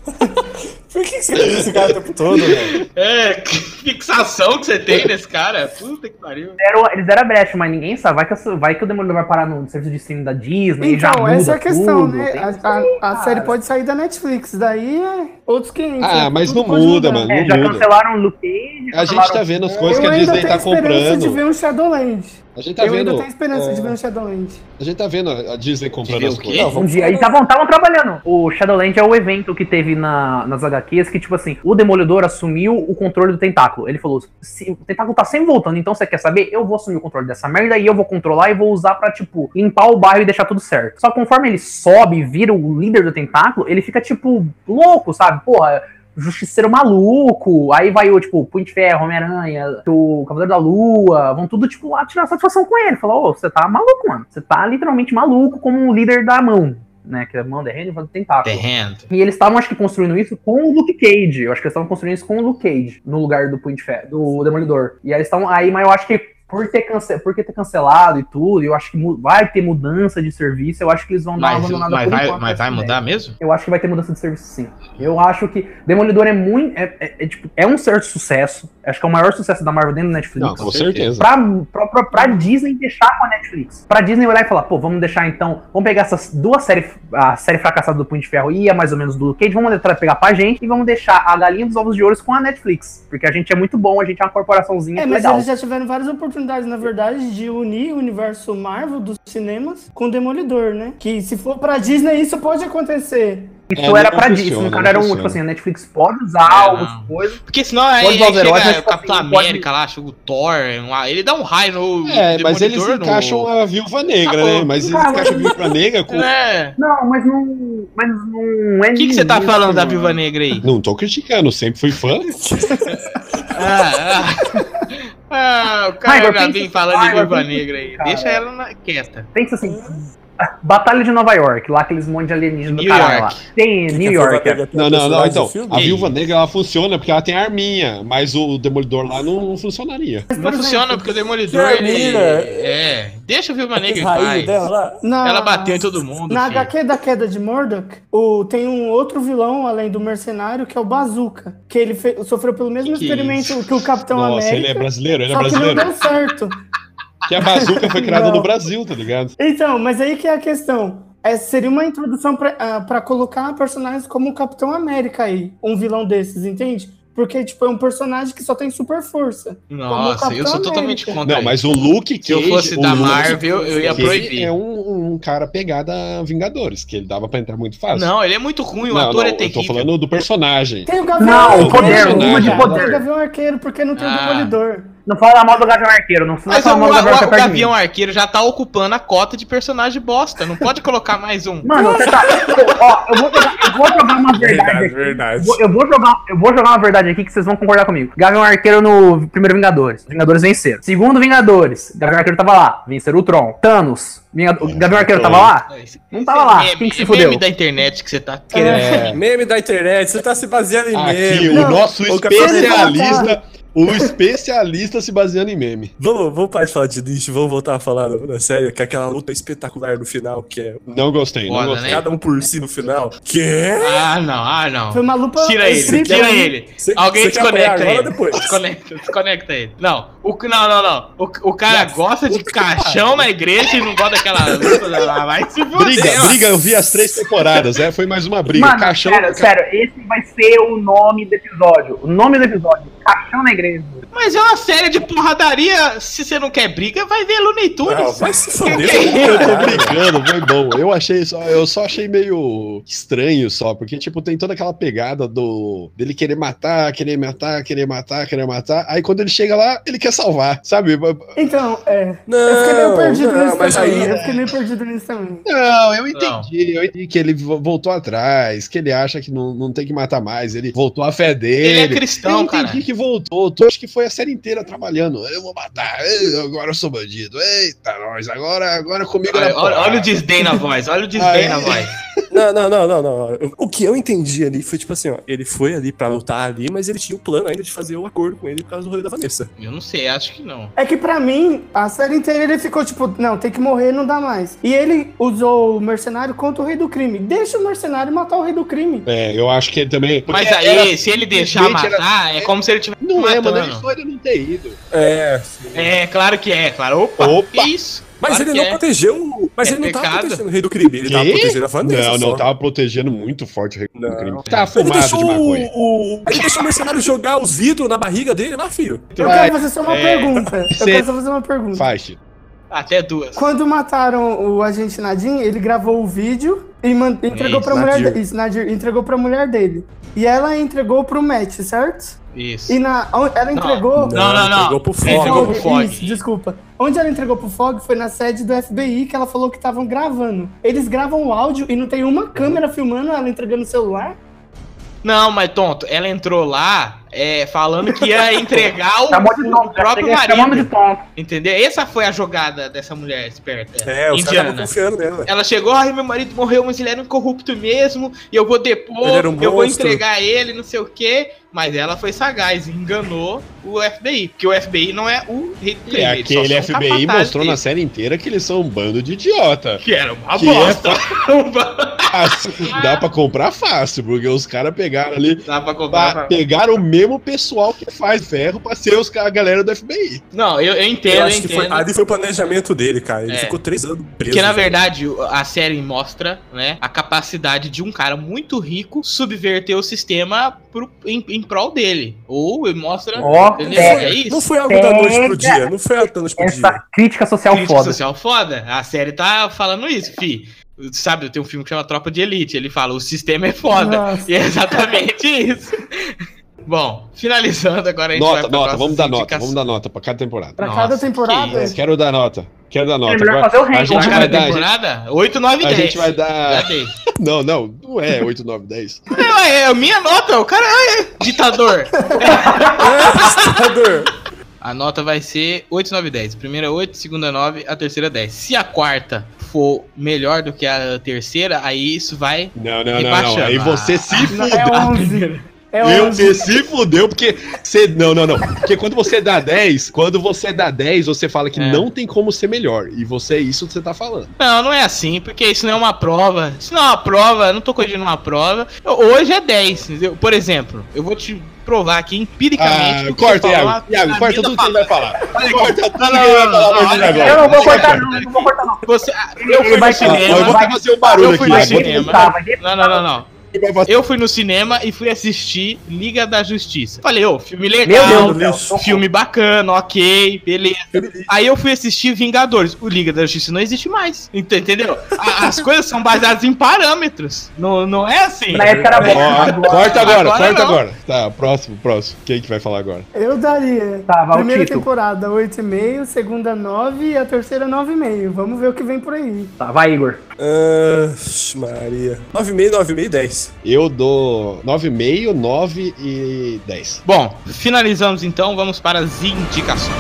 Por que você fez esse cara o tempo todo, velho? É, que fixação que você tem nesse cara. Puta que pariu. Deram- eles deram a brecha, mas ninguém sabe. Vai que, vai que o Demolidor vai parar no serviço de streaming da Disney e já Então, muda essa é a questão, tudo. né? A, a- a série pode sair da Netflix, daí é outros 500. Ah, né? mas não muda, mano. É, não já muda. cancelaram o Luke Cage. A gente tá vendo as coisas que Eu a ainda Disney tenho tá esperança de comprando. ver um Shadowland. A gente tá eu ainda vendo. tenho esperança de é. ver um Shadowland. A gente tá vendo a Disney comprando as o coisas. Não, Um dia, eles falar- estavam trabalhando. O Shadowland é o evento que teve na, nas HQs que, tipo assim, o Demolidor assumiu o controle do tentáculo. Ele falou: se, o tentáculo tá sempre voltando, então você quer saber? Eu vou assumir o controle dessa merda e eu vou controlar e vou usar pra, tipo, limpar o bairro e deixar tudo certo. Só que conforme ele sobe e vira o líder do tentáculo, ele fica, tipo, louco, sabe? Porra. Justiceiro maluco, aí vai o, tipo, Punho de Ferro, Homem-Aranha, o Cavaleiro da Lua, vão tudo, tipo, lá tirar satisfação com ele. Falou, ô, você tá maluco, mano. Você tá literalmente maluco como um líder da mão. né? Que é mão, The Hand e tentáculo. The Hand. E eles estavam, acho que, construindo isso com o Luke Cage. Eu acho que eles estavam construindo isso com o Luke Cage, no lugar do Punho de Ferro, do Demolidor. E aí eles estavam aí, mas eu acho que por ter, cance... por ter cancelado e tudo, eu acho que vai ter mudança de serviço, eu acho que eles vão dar uma Mas, abandonada mas por vai, enquanto mas vai ideia. mudar mesmo? Eu acho que vai ter mudança de serviço sim. Eu acho que Demolidor é muito. É, é- é, tipo, é um certo sucesso. Acho que é o maior sucesso da Marvel dentro do Netflix. Não, com certeza. Pra, pra, pra, pra Disney deixar com a Netflix. Pra Disney olhar e falar, pô, vamos deixar então. Vamos pegar essas duas séries, a série fracassada do Punho de Ferro e a mais ou menos do Luke Cage, vamos tentar pegar pra gente e vamos deixar a galinha dos ovos de ouro com a Netflix. Porque a gente é muito bom, a gente é uma corporaçãozinha É, mas legal. eles já tiveram várias oportunidades, na verdade, de unir o universo Marvel dos cinemas com o Demolidor, né? Que se for pra Disney, isso pode acontecer. Isso É, era pra Disney. não Cara, era um, tipo assim, a Netflix pode usar É, algumas não. coisas. Porque senão aí, Pode os heróis, chega mas, o Capitão assim, pode- América lá, chega o Thor, ele dá um raio no É, mas eles Demolidor no- encaixam a viúva negra, Acabou. né? Mas eles Cara, encaixam a viúva negra com. É. Não, mas não. Mas não é O que, que você tá falando da. Viúva Negra aí? Não tô criticando, sempre fui fã. Ah, ah. Ah, o cara já vem falando ai, de penso- Negra aí. cara. Deixa ela na- quieta. Pensa assim. Batalha de Nova York, lá aqueles monte de alienígenas do caralho lá. Tem New York. é. Não, não, não. Então, a viúva negra ela funciona porque ela tem arminha, mas o demolidor lá não, não funcionaria. Não funciona porque o Demolidor, ele... É, deixa a Viúva Negra em paz. dela. Na- Ela bateu em todo mundo, Na filho. HQ da queda de Murdoch, o, tem um outro vilão, além do mercenário, que é o Bazooka. Que ele fe- sofreu pelo mesmo Que experimento isso? que o Capitão Nossa, América. ele é brasileiro, ele é só que não brasileiro. deu certo. Que a bazuca foi criada Não. no Brasil, tá ligado? Então, mas aí que é a questão. É, seria uma introdução pra, ah, pra colocar personagens como o Capitão América aí. Um vilão desses, entende? Porque, tipo, é um personagem que só tem super força. o Nossa, eu sou totalmente contra Não, mas o Luke Cage... Se eu fosse o da Luke Marvel, eu ia Cage proibir. é um, um cara pegado a Vingadores, que ele dava pra entrar muito fácil. Não, ele é muito ruim, o não, ator não, é eu terrível. tô falando do personagem. Tem o Gavião Não, o poder, o de Tem poder. o Gavião Arqueiro, porque não tem o Ah. Demolidor. Não fala mal do Gavião Arqueiro, não, Mas fala o, mal do o, Gavião o Arqueiro de mim. Gavião Arqueiro já tá ocupando a cota de personagem bosta. Não pode colocar mais um. Mano, você tá. Ó, eu vou jogar, eu vou jogar uma verdade Verdade, aqui. verdade. Eu vou- jogar, eu vou jogar uma verdade aqui que vocês vão concordar comigo. Gavião Arqueiro no primeiro Vingadores. Vingadores venceram. Segundo Vingadores, Gavião Arqueiro tava lá. Venceram o Tron. Thanos. Vingado- o Gavião Arqueiro tava lá? Não tava lá. Meme, Quem que se é fudeu? meme da internet que você tá querendo. É, Meme da internet, você tá se baseando em aqui, meme. o nosso o especialista... O especialista se baseando em meme. Vamos, vamos parar de falar de lixo, vamos voltar a falar na, série, que é aquela luta espetacular no final, que é Não gostei, não Foda, gostei. né? cada um por si no final. Que é? Ah, não, ah, não. Foi uma lupa Tira ele, tira ele. Cê- Alguém cê desconecta agora ele. depois? Desconecta, desconecta ele. Não, o, não, não, não. O, o cara gosta de caixão na igreja e não gosta daquela luta lá. Vai se fuder. Briga, ó. briga, eu vi as três temporadas, é, foi mais uma briga. Mano, Caixão, sério, sério, esse vai ser o nome do episódio. O nome do episódio, Caixão na Igreja. Mas é uma série de porradaria. Se você não quer briga, vai ver Looney Não, Tunes. vai se foder. Eu tô brincando, foi bom. Eu achei só, eu só achei meio estranho só, porque tipo tem toda aquela pegada do dele querer matar, querer matar, querer matar, querer matar. Aí quando ele chega lá, ele quer salvar, sabe? Então, é. Não, eu fiquei meio perdido não, nisso mas também. aí- Eu fiquei meio perdido nisso também. Não, eu entendi, eu entendi que ele vo- voltou atrás, que ele acha que não, não tem que matar mais, ele voltou à fé dele. Ele é Eu cristão, entendi cara. que voltou. Eu acho que foi a série inteira trabalhando. Eu vou matar. ei, Agora eu sou bandido. Eita, nós. Agora, agora comigo Olha, olha- olha o desdém na voz, olha o desdém Aí- na voz. Não, não, não, não, não. O que eu entendi ali foi tipo assim, ó, ele foi ali pra lutar ali, mas ele tinha o plano ainda de fazer o acordo com ele por causa do rolê da Vanessa. Eu não sei, acho que não. É que pra mim, a série inteira ele ficou tipo, não, tem que morrer, não dá mais. E ele usou o mercenário contra o rei do crime. Deixa o mercenário matar o rei do crime. É, eu acho que ele também. porque Mas aí, era- se ele deixar simplesmente era- matar, é como se ele tivesse Não é, mano. matando. Ele foi ele não ter ido. É. É, claro que é, claro. Opa, Opa. isso? Mas Claro ele que não é. protegeu. Mas É ele não tava pecado. protegendo o rei do crime, ele tava Quê? protegendo a Vanessa. Não, não, só. tava protegendo muito forte o rei do Não. crime. Tava Ele fumado deixou de maconha. o, o- Ele deixou o mercenário jogar os vidros na barriga dele lá, filho. Eu Vai. quero fazer só uma É. pergunta. Eu Cê- quero só fazer uma pergunta. Faz. Até duas. Quando mataram o agente Nadim, ele gravou o vídeo e man- entregou Isso, pra mulher dele. Isso, Nadir, entregou pra mulher dele. E ela entregou pro Matt, certo? Isso. E na, ela entregou. Não, não, não. Entregou pro Fog. entregou pro Fog. Isso, desculpa. Onde ela entregou pro Fog foi na sede do FBI que ela falou que estavam gravando. Eles gravam o áudio e não tem uma câmera filmando ela entregando o celular? Não, mas tonto, ela entrou lá, é, falando que ia entregar o, o próprio marido. Entendeu? Essa foi a jogada dessa mulher esperta. É, os caras estavam indiana. confiando nela. Ela chegou, ai, meu marido morreu, mas ele era um corrupto mesmo, e eu vou depor, um eu vou entregar ele, não sei o quê. Mas ela foi sagaz, enganou o FBI, porque o FBI não é o rei do E crime, eles só aquele FBI mostrou na dele. série inteira que eles são um bando de idiota. Que era uma Que é bosta. Fácil, Dá pra comprar fácil, porque os caras pegaram ali. Dá pra comprar. pra- pegaram o mesmo pessoal que faz ferro pra ser os, a galera do FBI. Não, eu, eu entendo, Eu eu, acho que foi, entendo. ali foi o planejamento dele, cara. Ele É. ficou três anos preso. Porque na verdade a série mostra, né, a capacidade de um cara muito rico subverter o sistema pro, em, em prol dele. Ou mostra. Ó, entendeu? é. é isso. Não foi algo da noite pro dia. Não foi algo da noite pro dia. Essa crítica social Crítica foda. social foda. A série tá falando isso, fi. Sabe, tem um filme que chama Tropa de Elite. Ele fala: o sistema é foda. Nossa. E é exatamente isso. Bom, finalizando agora a gente Nota, vai pra nota, vamos dar nota, vamos dar nota pra cada temporada. Pra Nossa, cada que temporada. isso. Quero dar nota. Quero dar nota. É melhor Agora, fazer o a ranking, gente né? vai dar. A gente, temporada? 8, 9 e a 10. gente vai dar. Não, não, não é 8, 9, 10. É, é a minha nota, o cara é ditador. Ditador. A nota vai ser 8, 9, 10. Primeira 8, segunda 9, a terceira 10. Se a quarta for melhor do que a terceira, aí isso vai. Não, não, não, não. Aí você se Não, fudeu. é 11. É Eu 11. você se fudeu, porque você. Não, não, não. Porque quando você dá 10, quando você dá 10, você fala que É. não tem como ser melhor. E você é isso que você tá falando. Não, não é assim, porque isso não é uma prova. Isso não é uma prova, eu não tô corrigindo uma prova. Hoje é 10, entendeu? Por exemplo, eu vou te provar aqui empiricamente. Ah, corta, Iago. Iago, corta tudo que ele vai falar. Corta tudo que ele vai falar. Eu não vou cortar, não, não vou cortar, não. Você, eu fui no Ó, eu cinema. vou fazer o barulho aqui, cinema. Não, não, não, não. Eu fui no cinema e fui assistir Liga da Justiça. Falei, ô, filme Meu legal, Deus do céu. filme bacana, ok, beleza. Aí eu fui assistir Vingadores. O Liga da Justiça não existe mais. Ent- Entendeu? As coisas são baseadas em parâmetros. Não, não é assim. Na época era bom. Corta agora, Agora corta não. agora. Tá, próximo, próximo. Quem que vai falar agora? Eu daria. Tá, vai Primeira temporada 8,5, segunda 9 e a terceira 9,5. Vamos ver o que vem por aí. Tá, vai, Igor. Ah, Maria. 9,5, 9,5 e 10. Eu dou 9,5, 9 e 10. Bom, finalizamos então, vamos para as indicações.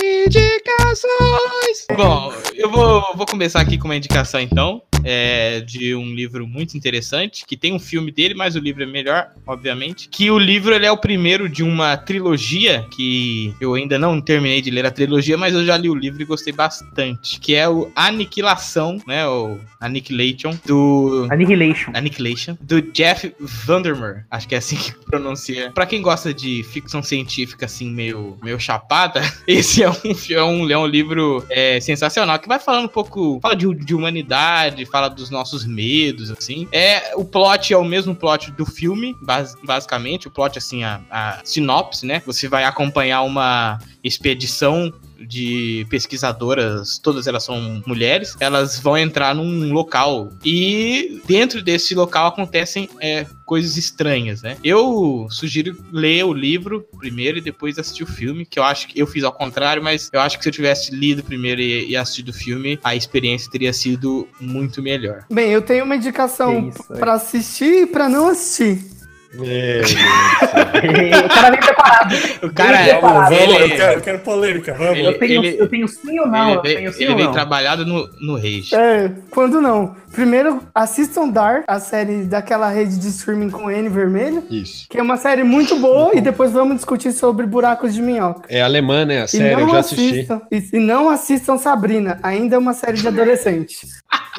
Indicações! Bom, eu vou, vou começar aqui com uma indicação então, é, de um livro muito interessante, que tem um filme dele, mas o livro é melhor, obviamente. Que o livro ele é o primeiro de uma trilogia, que eu ainda não terminei de ler a trilogia, mas eu já li o livro e gostei bastante. Que é o Aniquilação, né? O Annihilation, do Annihilation. Annihilation, do Jeff Vandermeer. Acho que é assim que pronuncia. Pra quem gosta de ficção científica, assim, meio, meio chapada, esse é um, é um, é um livro é, sensacional, que vai falando um pouco, fala de, de humanidade, fala dos nossos medos, assim. É, o plot é o mesmo plot do filme, bas- basicamente, o plot, assim, a, a sinopse, né? Você vai acompanhar uma expedição de pesquisadoras, todas elas são mulheres, elas vão entrar num local e dentro desse local acontecem é, coisas estranhas, né? Eu sugiro ler o livro primeiro e depois assistir o filme, que eu acho que eu fiz ao contrário, mas eu acho que se eu tivesse lido primeiro e, e assistido o filme, a experiência teria sido muito melhor. Bem, eu tenho uma indicação pra assistir e pra não assistir. O cara vem preparado. O cara, Bem preparado. ele, eu, quero, eu quero polêmica, vamos. Ele- Eu tenho, ele- eu tenho sim ou não? ele veio, tenho sim ele ou veio não? trabalhado no, no Rage. É, quando não? Primeiro, assistam Dark, a série daquela rede de streaming com N vermelho, Isso. que é uma série muito boa, e depois vamos discutir sobre buracos de minhoca. É alemã, né? A E série, eu não já assisti. assistam, e, e não assistam Sabrina, ainda é uma série de adolescente.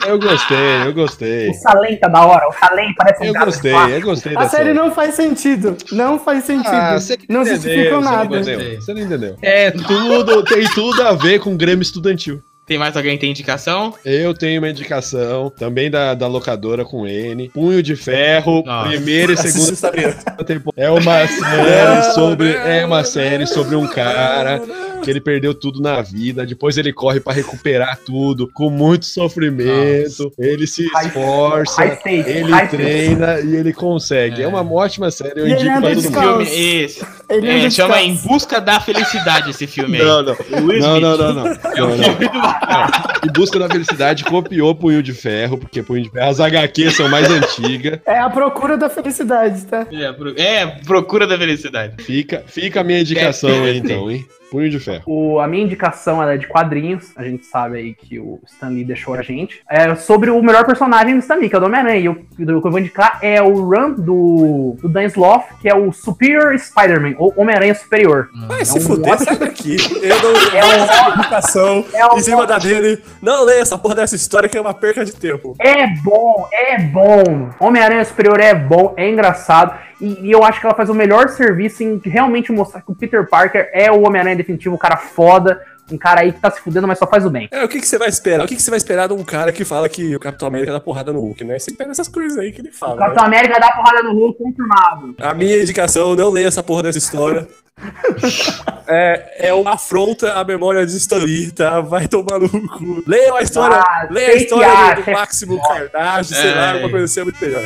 Eu gostei, eu gostei. O Salem tá da hora. O Salem parece um Eu gostei, eu gostei A série série. não faz sentido, não faz sentido. Ah, não entendeu, justifica você não nada. entendeu, Você não entendeu. É tudo, tem tudo a ver com Grêmio Estudantil. Tem mais alguém que tem indicação? Eu tenho uma indicação, também da, da locadora com N. Punho de Ferro, Nossa. primeira e segunda temporada. É uma série sobre. É uma série sobre um cara que ele perdeu tudo na vida, depois ele corre pra recuperar tudo, com muito sofrimento, ele se esforça, ele treina e ele consegue. É, uma ótima série, eu E ele indico pra todo mundo. Filme esse. Ele É, chama Em. Busca da Felicidade esse filme aí. Não, não. Não, não, não, não. É o Não, não. filme do Em busca da felicidade, copiou Punho de Ferro, porque Punho de Ferro, as HQs são mais antigas. É a procura da felicidade, tá? É, pro- é, Procura da Felicidade. Fica, fica a minha indicação aí, então, hein? Punho de Ferro. O- a minha indicação é de quadrinhos. A gente sabe aí que o Stan Lee deixou a gente. É sobre o melhor personagem do Stan Lee, que é o do Homem-Aranha. E o, o que eu vou indicar é o run do, do Dan Sloth, que é o Superior Spider-Man, ou Homem-Aranha Superior. Vai É se um fuder, ótimo- sai daqui. Eu não É um- essa educação É um em cima da dele. Não leia essa porra dessa história que é uma perca de tempo. É bom, é bom. Homem-Aranha Superior é bom, é engraçado. E, e eu acho que ela faz o melhor serviço em realmente mostrar que o Peter Parker é o Homem-Aranha definitivo, um cara foda, um cara aí que tá se fudendo, mas só faz o bem. É, o que, que você vai esperar? O que, que você vai esperar de um cara que fala que o Capitão América dá porrada no Hulk, né? Você espera essas coisas aí que ele O fala. né? Capitão América dá porrada no Hulk confirmado. A minha indicação, não leia essa porra dessa história. é, é uma afronta à memória de Stan Lee, tá? Vai tomar no cu. Leia a história, Ah, leia a sei história do, do Máximo Carnage, sei É. lá, alguma coisa assim é muito melhor.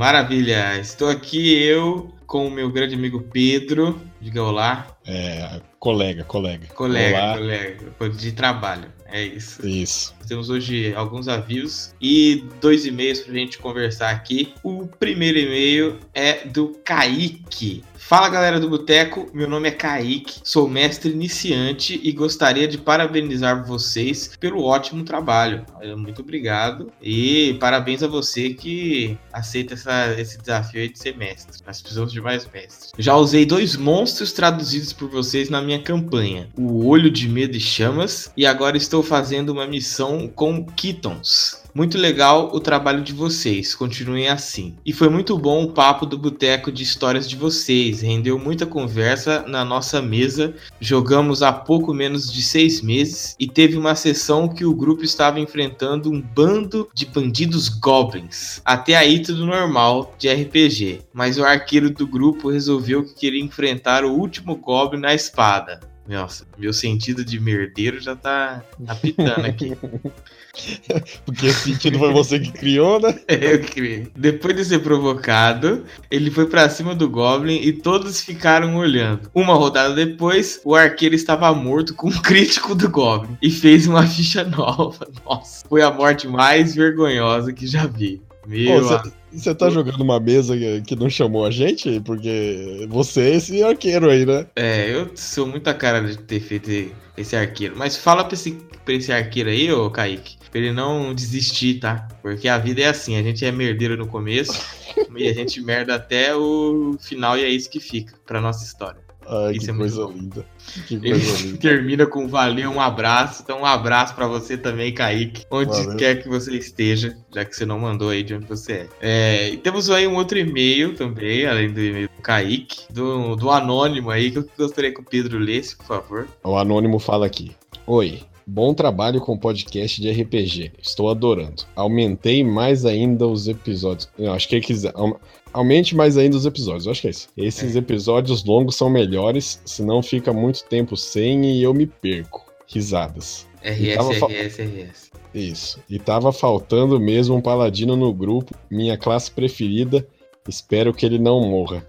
Maravilha. Estou aqui eu com o meu grande amigo Pedro. Diga olá. É, colega, colega. Colega, Olá. colega. De trabalho. É isso. Isso. Temos hoje alguns avisos e dois e-mails pra gente conversar aqui. O primeiro e-mail é do Kaique. Fala galera do Boteco, meu nome é Kaique, sou mestre iniciante e gostaria de parabenizar vocês pelo ótimo trabalho. Muito obrigado e parabéns a você que aceita essa- esse desafio de ser mestre. Nós precisamos de mais mestres. Já usei dois monstros traduzidos por vocês na minha campanha: o Olho de Medo e Chamas, e agora estou fazendo uma missão com Kittons. Muito legal o trabalho de vocês, continuem assim. E foi muito bom o papo do boteco de histórias de vocês, rendeu muita conversa na nossa mesa. Jogamos há pouco menos de seis meses e teve uma sessão que o grupo estava enfrentando um bando de bandidos goblins. Até aí tudo normal de RPG, mas o arqueiro do grupo resolveu que queria enfrentar o último goblin na espada. Nossa, meu sentido de merdeiro já tá apitando aqui. Porque esse sentido foi você que criou, né? Eu criei. Depois de ser provocado, ele foi pra cima do Goblin e todos ficaram olhando. Uma rodada depois, o arqueiro estava morto com um crítico do Goblin e fez uma ficha nova. Nossa, foi a morte mais vergonhosa que já vi. Meu Pô. Você tá jogando uma mesa que- que não chamou a gente? Porque você é esse arqueiro aí, né? É, eu sou muita cara de ter feito esse arqueiro. Mas fala pra esse, pra esse arqueiro aí, ô Kaique, pra ele não desistir, tá? Porque a vida é assim, a gente é merdeiro no começo e a gente merda até o final e é isso que fica pra nossa história. Ai, Isso que é muito coisa bom. linda. Que Ele coisa linda. termina com valeu, um abraço. Então, um abraço pra você também, Kaique. Onde Valeu. quer que você esteja, já que você não mandou aí de onde você é. é e temos aí um outro e-mail também, além do e-mail do Kaique, do, do Anônimo aí, que eu gostaria que o Pedro lesse, por favor. O Anônimo fala aqui. Oi. Bom trabalho com podcast de RPG. Estou adorando. Aumentei mais ainda os episódios. Eu acho que ele quiser. aum- Aumente mais ainda os episódios. Eu acho que é isso. Esses episódios longos são melhores, senão fica muito tempo sem e eu me perco. Risadas. RS, tava fa- RS, RS. Isso. E tava faltando mesmo um paladino no grupo, minha classe preferida. Espero que ele não morra.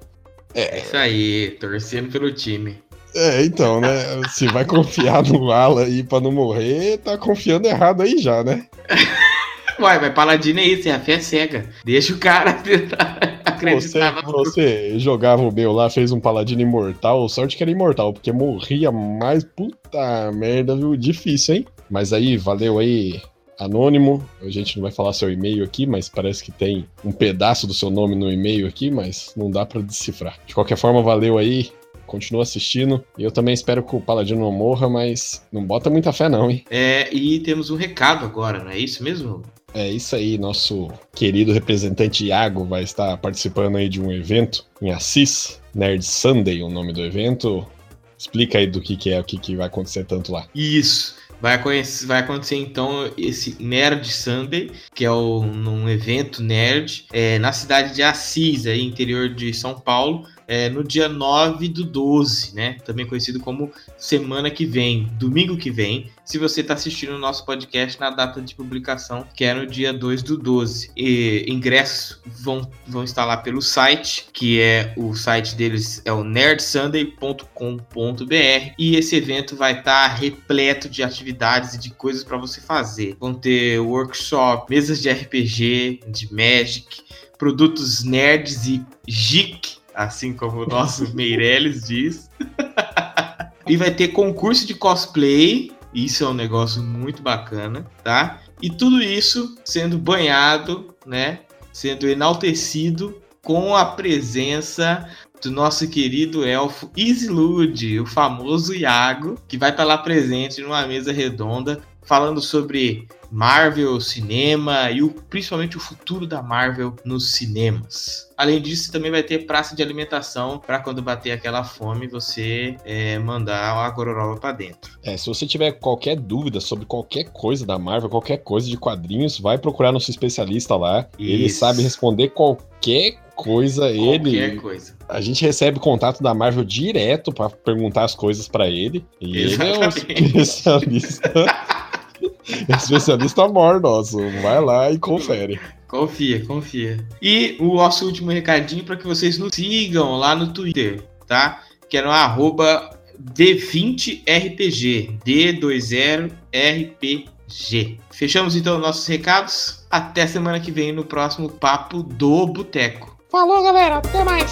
É isso aí, torcendo pelo time. É, então, né? Se vai confiar no Ala aí pra não morrer, tá confiando errado aí já, né? Uai, mas Paladino é isso, é a fé cega. Deixa o cara Você, acreditar. você jogava o meu lá, fez um paladino imortal, sorte que era imortal, porque morria mais. Puta merda, viu? Difícil, hein? Mas aí, valeu aí, Anônimo. A gente não vai falar seu e-mail aqui, mas parece que tem um pedaço do seu nome no e-mail aqui, mas não dá pra decifrar. De qualquer forma, valeu aí. Continua assistindo. Eu também espero que o Paladino não morra, mas não bota muita fé, não, hein? É, e temos um recado agora, não é isso mesmo? É isso aí, nosso querido representante Iago vai estar participando aí de um evento em Assis, Nerd Sunday, o nome do evento. Explica aí do que, que é, o que, que vai acontecer tanto lá. Isso. Vai, conhecer, vai acontecer então esse Nerd Sunday, que é o, um evento nerd, é, na cidade de Assis, aí, interior de São Paulo, é, no dia 9 do 12, né? Também conhecido como semana que vem, domingo que vem. Se você está assistindo o nosso podcast na data de publicação, que é no dia 2 do 12. E ingressos vão, vão estar lá pelo site, que é o site deles é o nerdsunday.com.br. E esse evento vai estar tá repleto de atividades e de coisas para você fazer. Vão ter workshop, mesas de RPG, de Magic, produtos nerds e geek assim como o nosso Meirelles diz. e vai ter concurso de cosplay, isso é um negócio muito bacana, tá? E tudo isso sendo banhado, né? Sendo enaltecido com a presença do nosso querido elfo Isilude, o famoso Iago, que vai estar lá presente numa mesa redonda falando sobre Marvel, cinema e o, principalmente o futuro da Marvel nos cinemas. Além disso, também vai ter praça de alimentação para quando bater aquela fome você é, mandar a gororoba para dentro. É, se você tiver qualquer dúvida sobre qualquer coisa da Marvel, qualquer coisa de quadrinhos, vai procurar nosso especialista lá. Isso. Ele sabe responder qualquer coisa. Qualquer ele, coisa. A gente recebe contato da Marvel direto para perguntar as coisas para ele. E Exatamente. ele é um especialista. Especialista mor nosso. Vai lá e confere. Confia, confia. E o nosso último recadinho para que vocês nos sigam lá no Twitter, tá? Que é no arroba D20RPG. D20RPG. Fechamos então nossos recados. Até semana que vem no próximo Papo do Boteco. Falou, galera. Até mais.